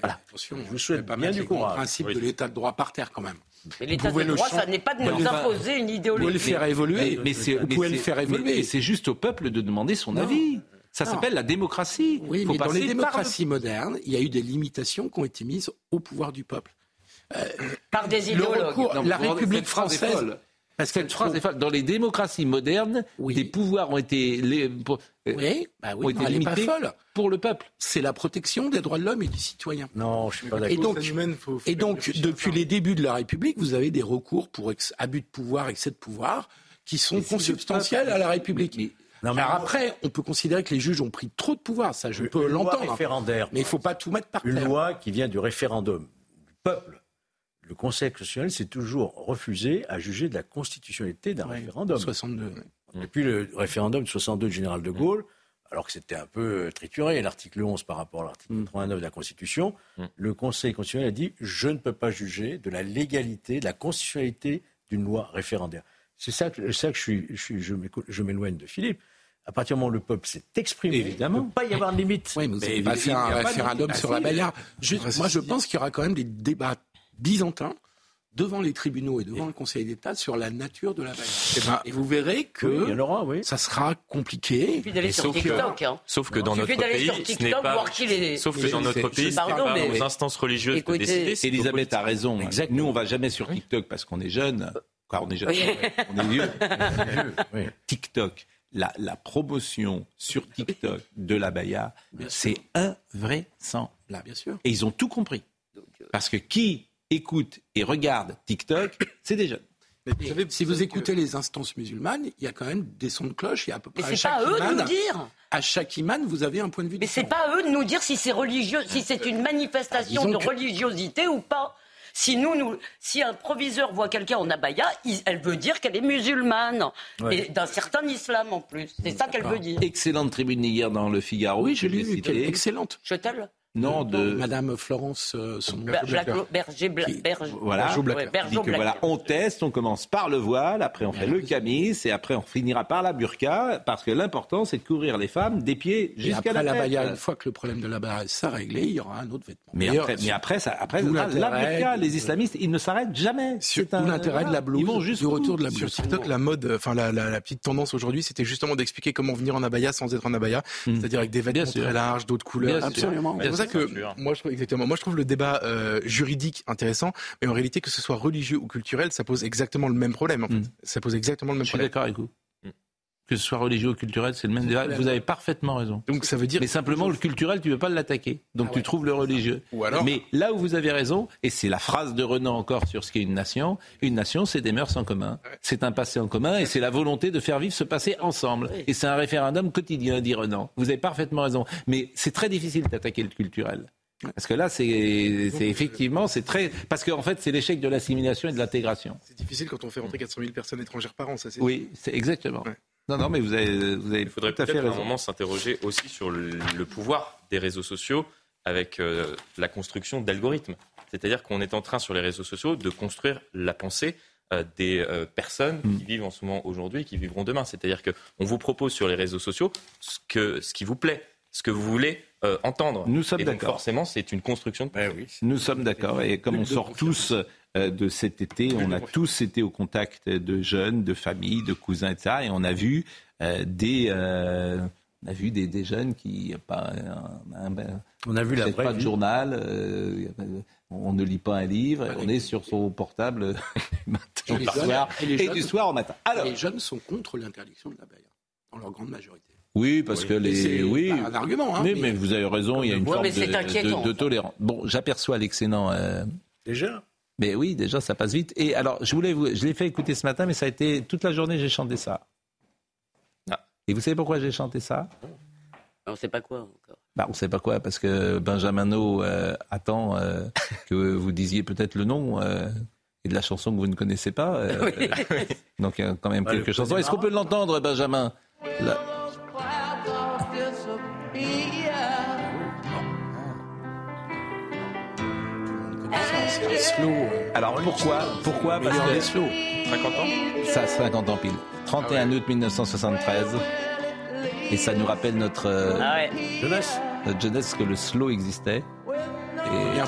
Ah Attention, je vous souhaite pas bien du courage. Le principe de l'état de droit par terre quand même. Mais l'état de droit, ça n'est pas de nous imposer une idéologie. Vous pouvez le faire évoluer. Mais, vous pouvez le faire évoluer. Mais c'est juste au peuple de demander son avis. Ça s'appelle la démocratie. Oui, mais dans les démocraties modernes, il y a eu des limitations qui ont été mises au pouvoir du peuple. Euh, par des idéologues. la République française parce cette phrase est Dans les démocraties modernes, des pouvoirs ont été, les, euh, oui, bah oui, ont été pas folle. pour le peuple. C'est la protection des droits de l'homme et du citoyen. Non, je suis pas d'accord. Et donc, et donc depuis les débuts de la République, vous avez des recours pour abus de pouvoir, excès de pouvoir, qui sont consubstantiels à la République. Non, mais Alors après, on peut considérer que les juges ont pris trop de pouvoir, ça je peux l'entendre. Mais il ne faut pas tout mettre par terre. Une loi qui vient du référendum du peuple le Conseil constitutionnel s'est toujours refusé à juger de la constitutionnalité d'un référendum. 62. Depuis le référendum de 62 du général de Gaulle, alors que c'était un peu trituré, l'article 11 par rapport à l'article 89 mm. de la Constitution, mm. le Conseil constitutionnel a dit je ne peux pas juger de la légalité, de la constitutionnalité d'une loi référendaire. C'est ça, que, ça que je, suis, je, m'éloigne de Philippe. À partir du moment où le peuple s'est exprimé, évidemment, il ne peut pas y avoir de limite. Oui, mais vous n'allez pas faire un référendum sur la Baïa. Moi, je pense qu'il y aura quand même des débats byzantin devant les tribunaux et devant le Conseil d'État sur la nature de la bagarre. Eh ben, et, vous verrez que ça sera compliqué. Il suffit d'aller sur TikTok. Hein. Sauf que dans notre pays, ce n'est pas. Sauf que dans notre pays, c'est pas aux instances religieuses de décider. Elisabeth a raison. Nous, on va jamais sur TikTok parce qu'on est jeune. on est jeune. on est vieux. TikTok. La, la, promotion sur TikTok de la Baïa, c'est invraisemblable. Bien sûr. Et ils ont tout compris. Euh, parce que qui écoute et regarde TikTok, c'est des jeunes. si vous écoutez les instances musulmanes, il y a quand même des sons de cloche. Il y a à peu près Mais c'est pas à eux de nous dire. À chaque imam, vous avez un point de vue. Mais c'est pas à eux de nous dire si c'est religieux, si c'est une manifestation de religiosité ou pas. Si nous, nous, si un proviseur voit quelqu'un en abaya, elle veut dire qu'elle est musulmane et d'un certain islam en plus. C'est ça qu'elle veut dire. Excellente tribune hier dans le Figaro. Oui, je l'ai lu. Excellente. Je-t-elle non, de Madame Florence, euh, son Berger, Berger, voilà, voilà, on teste, on commence par le voile, après on fait le camis, et après on finira par la burqa, parce que l'important c'est de couvrir les femmes des pieds jusqu'à la, la Une fois que le problème de la baya est réglé, il y aura un autre vêtement. Mais après, mais après, ça, après la burqa, les islamistes, ils ne s'arrêtent jamais. C'est l'intérêt de la blouse. Ils vont juste du retour de la blouse. Sur TikTok, la mode, enfin la, la, petite tendance aujourd'hui, c'était justement d'expliquer comment venir en abaya sans être en abaya, hmm. c'est-à-dire avec des vêtements très larges, d'autres couleurs. Absolument que moi je trouve exactement. Moi je trouve le débat euh, juridique intéressant, mais en réalité que ce soit religieux ou culturel, ça pose exactement le même problème. En fait. Mm. Ça pose exactement le même problème. Je suis d'accord avec vous que ce soit religieux ou culturel, c'est le même débat. Vous avez parfaitement raison. Donc ça veut dire. Mais simplement, le culturel, tu ne veux pas l'attaquer. Donc ah tu trouves le religieux. Ou alors... Mais là où vous avez raison, et c'est la phrase de Renan encore sur ce qu'est une nation, une nation, c'est des mœurs en commun. C'est un passé en commun et c'est la volonté de faire vivre ce passé ensemble. Et c'est un référendum quotidien, dit Renan. Vous avez parfaitement raison. Mais c'est très difficile d'attaquer le culturel. Parce que là, c'est effectivement, c'est très. Parce qu'en fait, c'est l'échec de l'assimilation et de l'intégration. C'est difficile quand on fait rentrer 400 000 personnes étrangères par an, ça c'est. Oui, c'est exactement. Non, non, mais vous avez, vous avez Il faudrait peut-être à un moment s'interroger aussi sur le, pouvoir des réseaux sociaux avec euh, la construction d'algorithmes. C'est-à-dire qu'on est en train sur les réseaux sociaux de construire la pensée euh, des euh, personnes mm. qui vivent en ce moment aujourd'hui et qui vivront demain. C'est-à-dire qu'on vous propose sur les réseaux sociaux ce, que, ce qui vous plaît ce que vous voulez euh, entendre. Nous sommes d'accord. Forcément, c'est une construction. De... Ben oui. Nous sommes d'accord. Et comme on sort tous euh, de cet été, on a tous été au contact de jeunes, de familles, de cousins, etc. Et on a vu euh, des on a vu des, des jeunes qui pas on a vu la pas de journal on ne lit pas un livre on est sur son portable matin et, soir, et, du soir au matin alors les jeunes sont contre l'interdiction de la baïa dans leur grande majorité oui, parce que les. Oui, un argument. Hein, mais, mais, vous avez raison, il y a une forme de, de, tolérance. Bon, j'aperçois l'excellent. Euh... Déjà Mais oui, déjà, ça passe vite. Et alors, je voulais vous. Je l'ai fait écouter ce matin, mais ça a été. Toute la journée, j'ai chanté ça. Ah. Et vous savez pourquoi j'ai chanté ça? On ne sait pas quoi encore. Bah, on ne sait pas quoi, parce que Benjamin euh, attend euh, que vous disiez peut-être le nom. Euh, et de la chanson que vous ne connaissez pas. Oui. donc il y a quand même quelques chansons. Est-ce qu'on peut l'entendre, Benjamin? Alors pourquoi Pourquoi Parce que slow. 50 ans Ça, 50 ans pile. 31 août 1973. Et ça nous rappelle notre euh, ah jeunesse. Notre jeunesse que le slow existait. Et...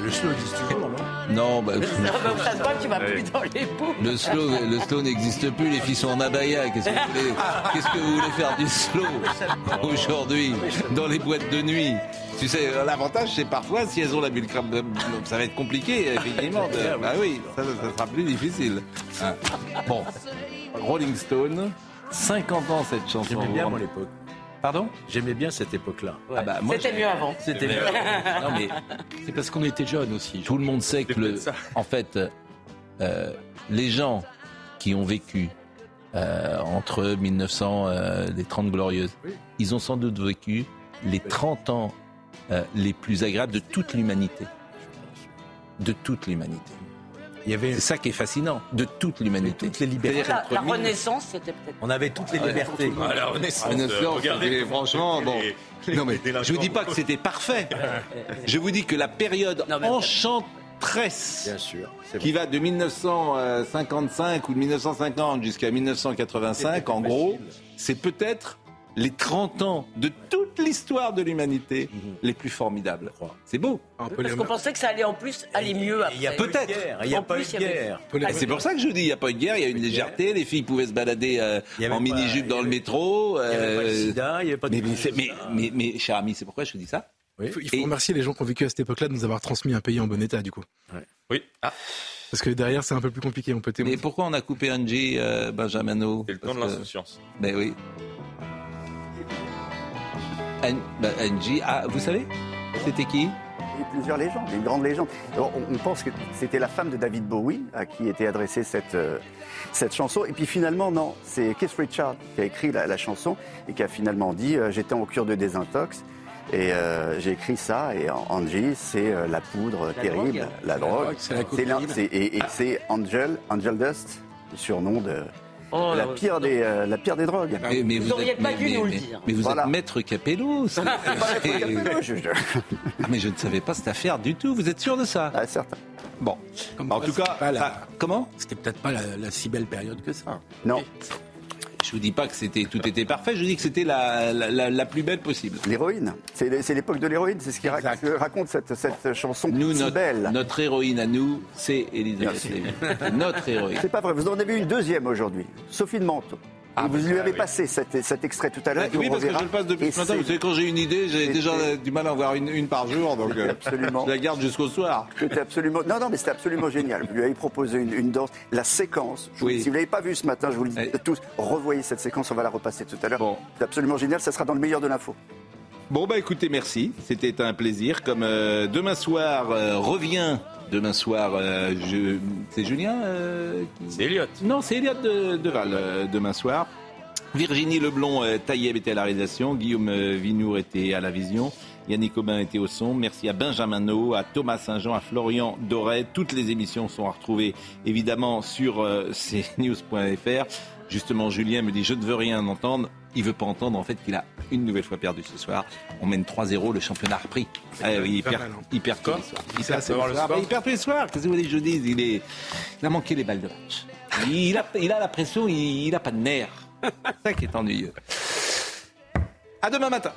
le slow existe toujours, non? Non, bah, ça se voit que tu vas plus dans les. Le slow, le slow n'existe plus. Les filles sont en abaya. Qu'est-ce que vous voulez, qu'est-ce que vous voulez faire du slow aujourd'hui dans les boîtes de nuit? Tu sais, l'avantage, c'est parfois si elles ont la bulle ça va être compliqué, effectivement. bah oui, ça, ça sera plus difficile. Hein. Bon, Rolling Stone, 50 ans cette chanson. J'aimais bien mon l'époque. Pardon J'aimais bien cette époque-là. Ah bah, C'était mieux avant. C'était mieux. non mais c'est parce qu'on était jeunes aussi. Tout le monde sait que le, en fait, euh, les gens qui ont vécu euh, entre 1900, euh, les 30 glorieuses, ils ont sans doute vécu les 30 ans les plus agréables de toute l'humanité. De toute l'humanité. C'est ça qui est fascinant, de toute l'humanité. Toutes les libertés. La, Renaissance, c'était peut-être. On avait toutes les libertés. Ah, la Renaissance, regardez, franchement, bon. Non mais je vous dis pas que c'était parfait. Je vous dis que la période enchanteresse, Bien sûr, qui va de 1955 ou de 1950 jusqu'à 1985, en gros, c'est peut-être les 30 ans de toute l'histoire de l'humanité mhm. les plus formidables. C'est beau. Parce qu'on pensait que ça allait en plus aller mieux après. Il y a peut-être. Il n'y a pas eu de guerre. C'est pour ça que je dis, il n'y a pas eu de guerre, il y a une légèreté, les filles pouvaient se balader euh, en mini-jupe dans le métro. Il n'y avait pas de euh, sida, il n'y avait pas de mais, mais, mais, cher ami, c'est pourquoi je dis ça Il faut, remercier les gens qui ont vécu à cette époque-là de nous avoir transmis un pays en bon état, du coup. Oui. Ah. Parce que derrière, c'est un peu plus compliqué. On peut mais pourquoi on a coupé Angie, euh, Benjamino C'est le temps de l'insouciance. Ben oui. Bah, Angie, ah, vous savez C'était qui? Il y a plusieurs légendes, une grande légende. on, pense que c'était la femme de David Bowie à qui était adressée cette, euh, cette chanson. Et puis finalement, non, c'est Keith Richard qui a écrit la, chanson et qui a finalement dit euh, J'étais en cure de désintox et euh, j'ai écrit ça. Et Angie, c'est la poudre terrible, la drogue. et, et c'est Angel, Angel Dust, le surnom de, Oh, la, pire des, euh, la pire des drogues. Mais, vous n'auriez pas dû nous le dire. Mais vous êtes maître Capello. Ah, mais je ne savais pas cette affaire du tout. Vous êtes sûr de ça Ah, certain. Bon. en tout cas, comment? C'était peut-être pas la, si belle période que ça. Non. Vous dis pas que c'était tout était parfait, je dis que c'était la, la, plus belle possible. L'héroïne, c'est l'époque de l'héroïne, c'est ce qui raconte, cette, cette, chanson nous, si notre, belle. Notre héroïne à nous, c'est Elisabeth Lévy. notre héroïne. C'est pas vrai, vous en avez vu une deuxième aujourd'hui, Sophie de Manteau. Ah, vous lui avez passé cet, cet, extrait tout à l'heure. oui, parce que je le passe depuis ce matin. Vous savez, quand j'ai une idée, j'ai déjà du mal à en voir une, une par jour. Donc, euh, absolument. je la garde jusqu'au soir. C'était absolument. Non, non, mais c'était absolument génial. Vous lui avez proposé une, une danse. La séquence. Si vous ne l'avez pas vue ce matin, je vous le dis tous, revoyez cette séquence. On va la repasser tout à l'heure. Bon. C'est absolument génial. Ça sera dans le meilleur de l'info. Bon, bah écoutez, merci. C'était un plaisir. Comme euh, demain soir euh, revient demain soir, c'est Julien C'est Elliot. Non, c'est Elliot de, de Val demain soir. Virginie Leblon euh, Taïeb était à la réalisation, Guillaume euh, Vinour était à la vision, Yannick Aubin était au son. Merci à Benjamin No, à Thomas Saint-Jean, à Florian Doré. Toutes les émissions sont à retrouver évidemment sur euh, cnews.fr. Justement, Julien me dit je ne veux rien entendre. Il veut pas entendre en fait qu'il a une nouvelle fois perdu ce soir. On mène 3-0, le championnat a repris. Ah, il, perd, il, perd, tous les soirs. Il perd, il perd tous les soirs. Qu'est-ce que vous voulez que je dise? Il, est... il a manqué les balles de match. Il a, il a la pression, il n'a pas de nerfs. C'est ça qui est ennuyeux. À demain matin.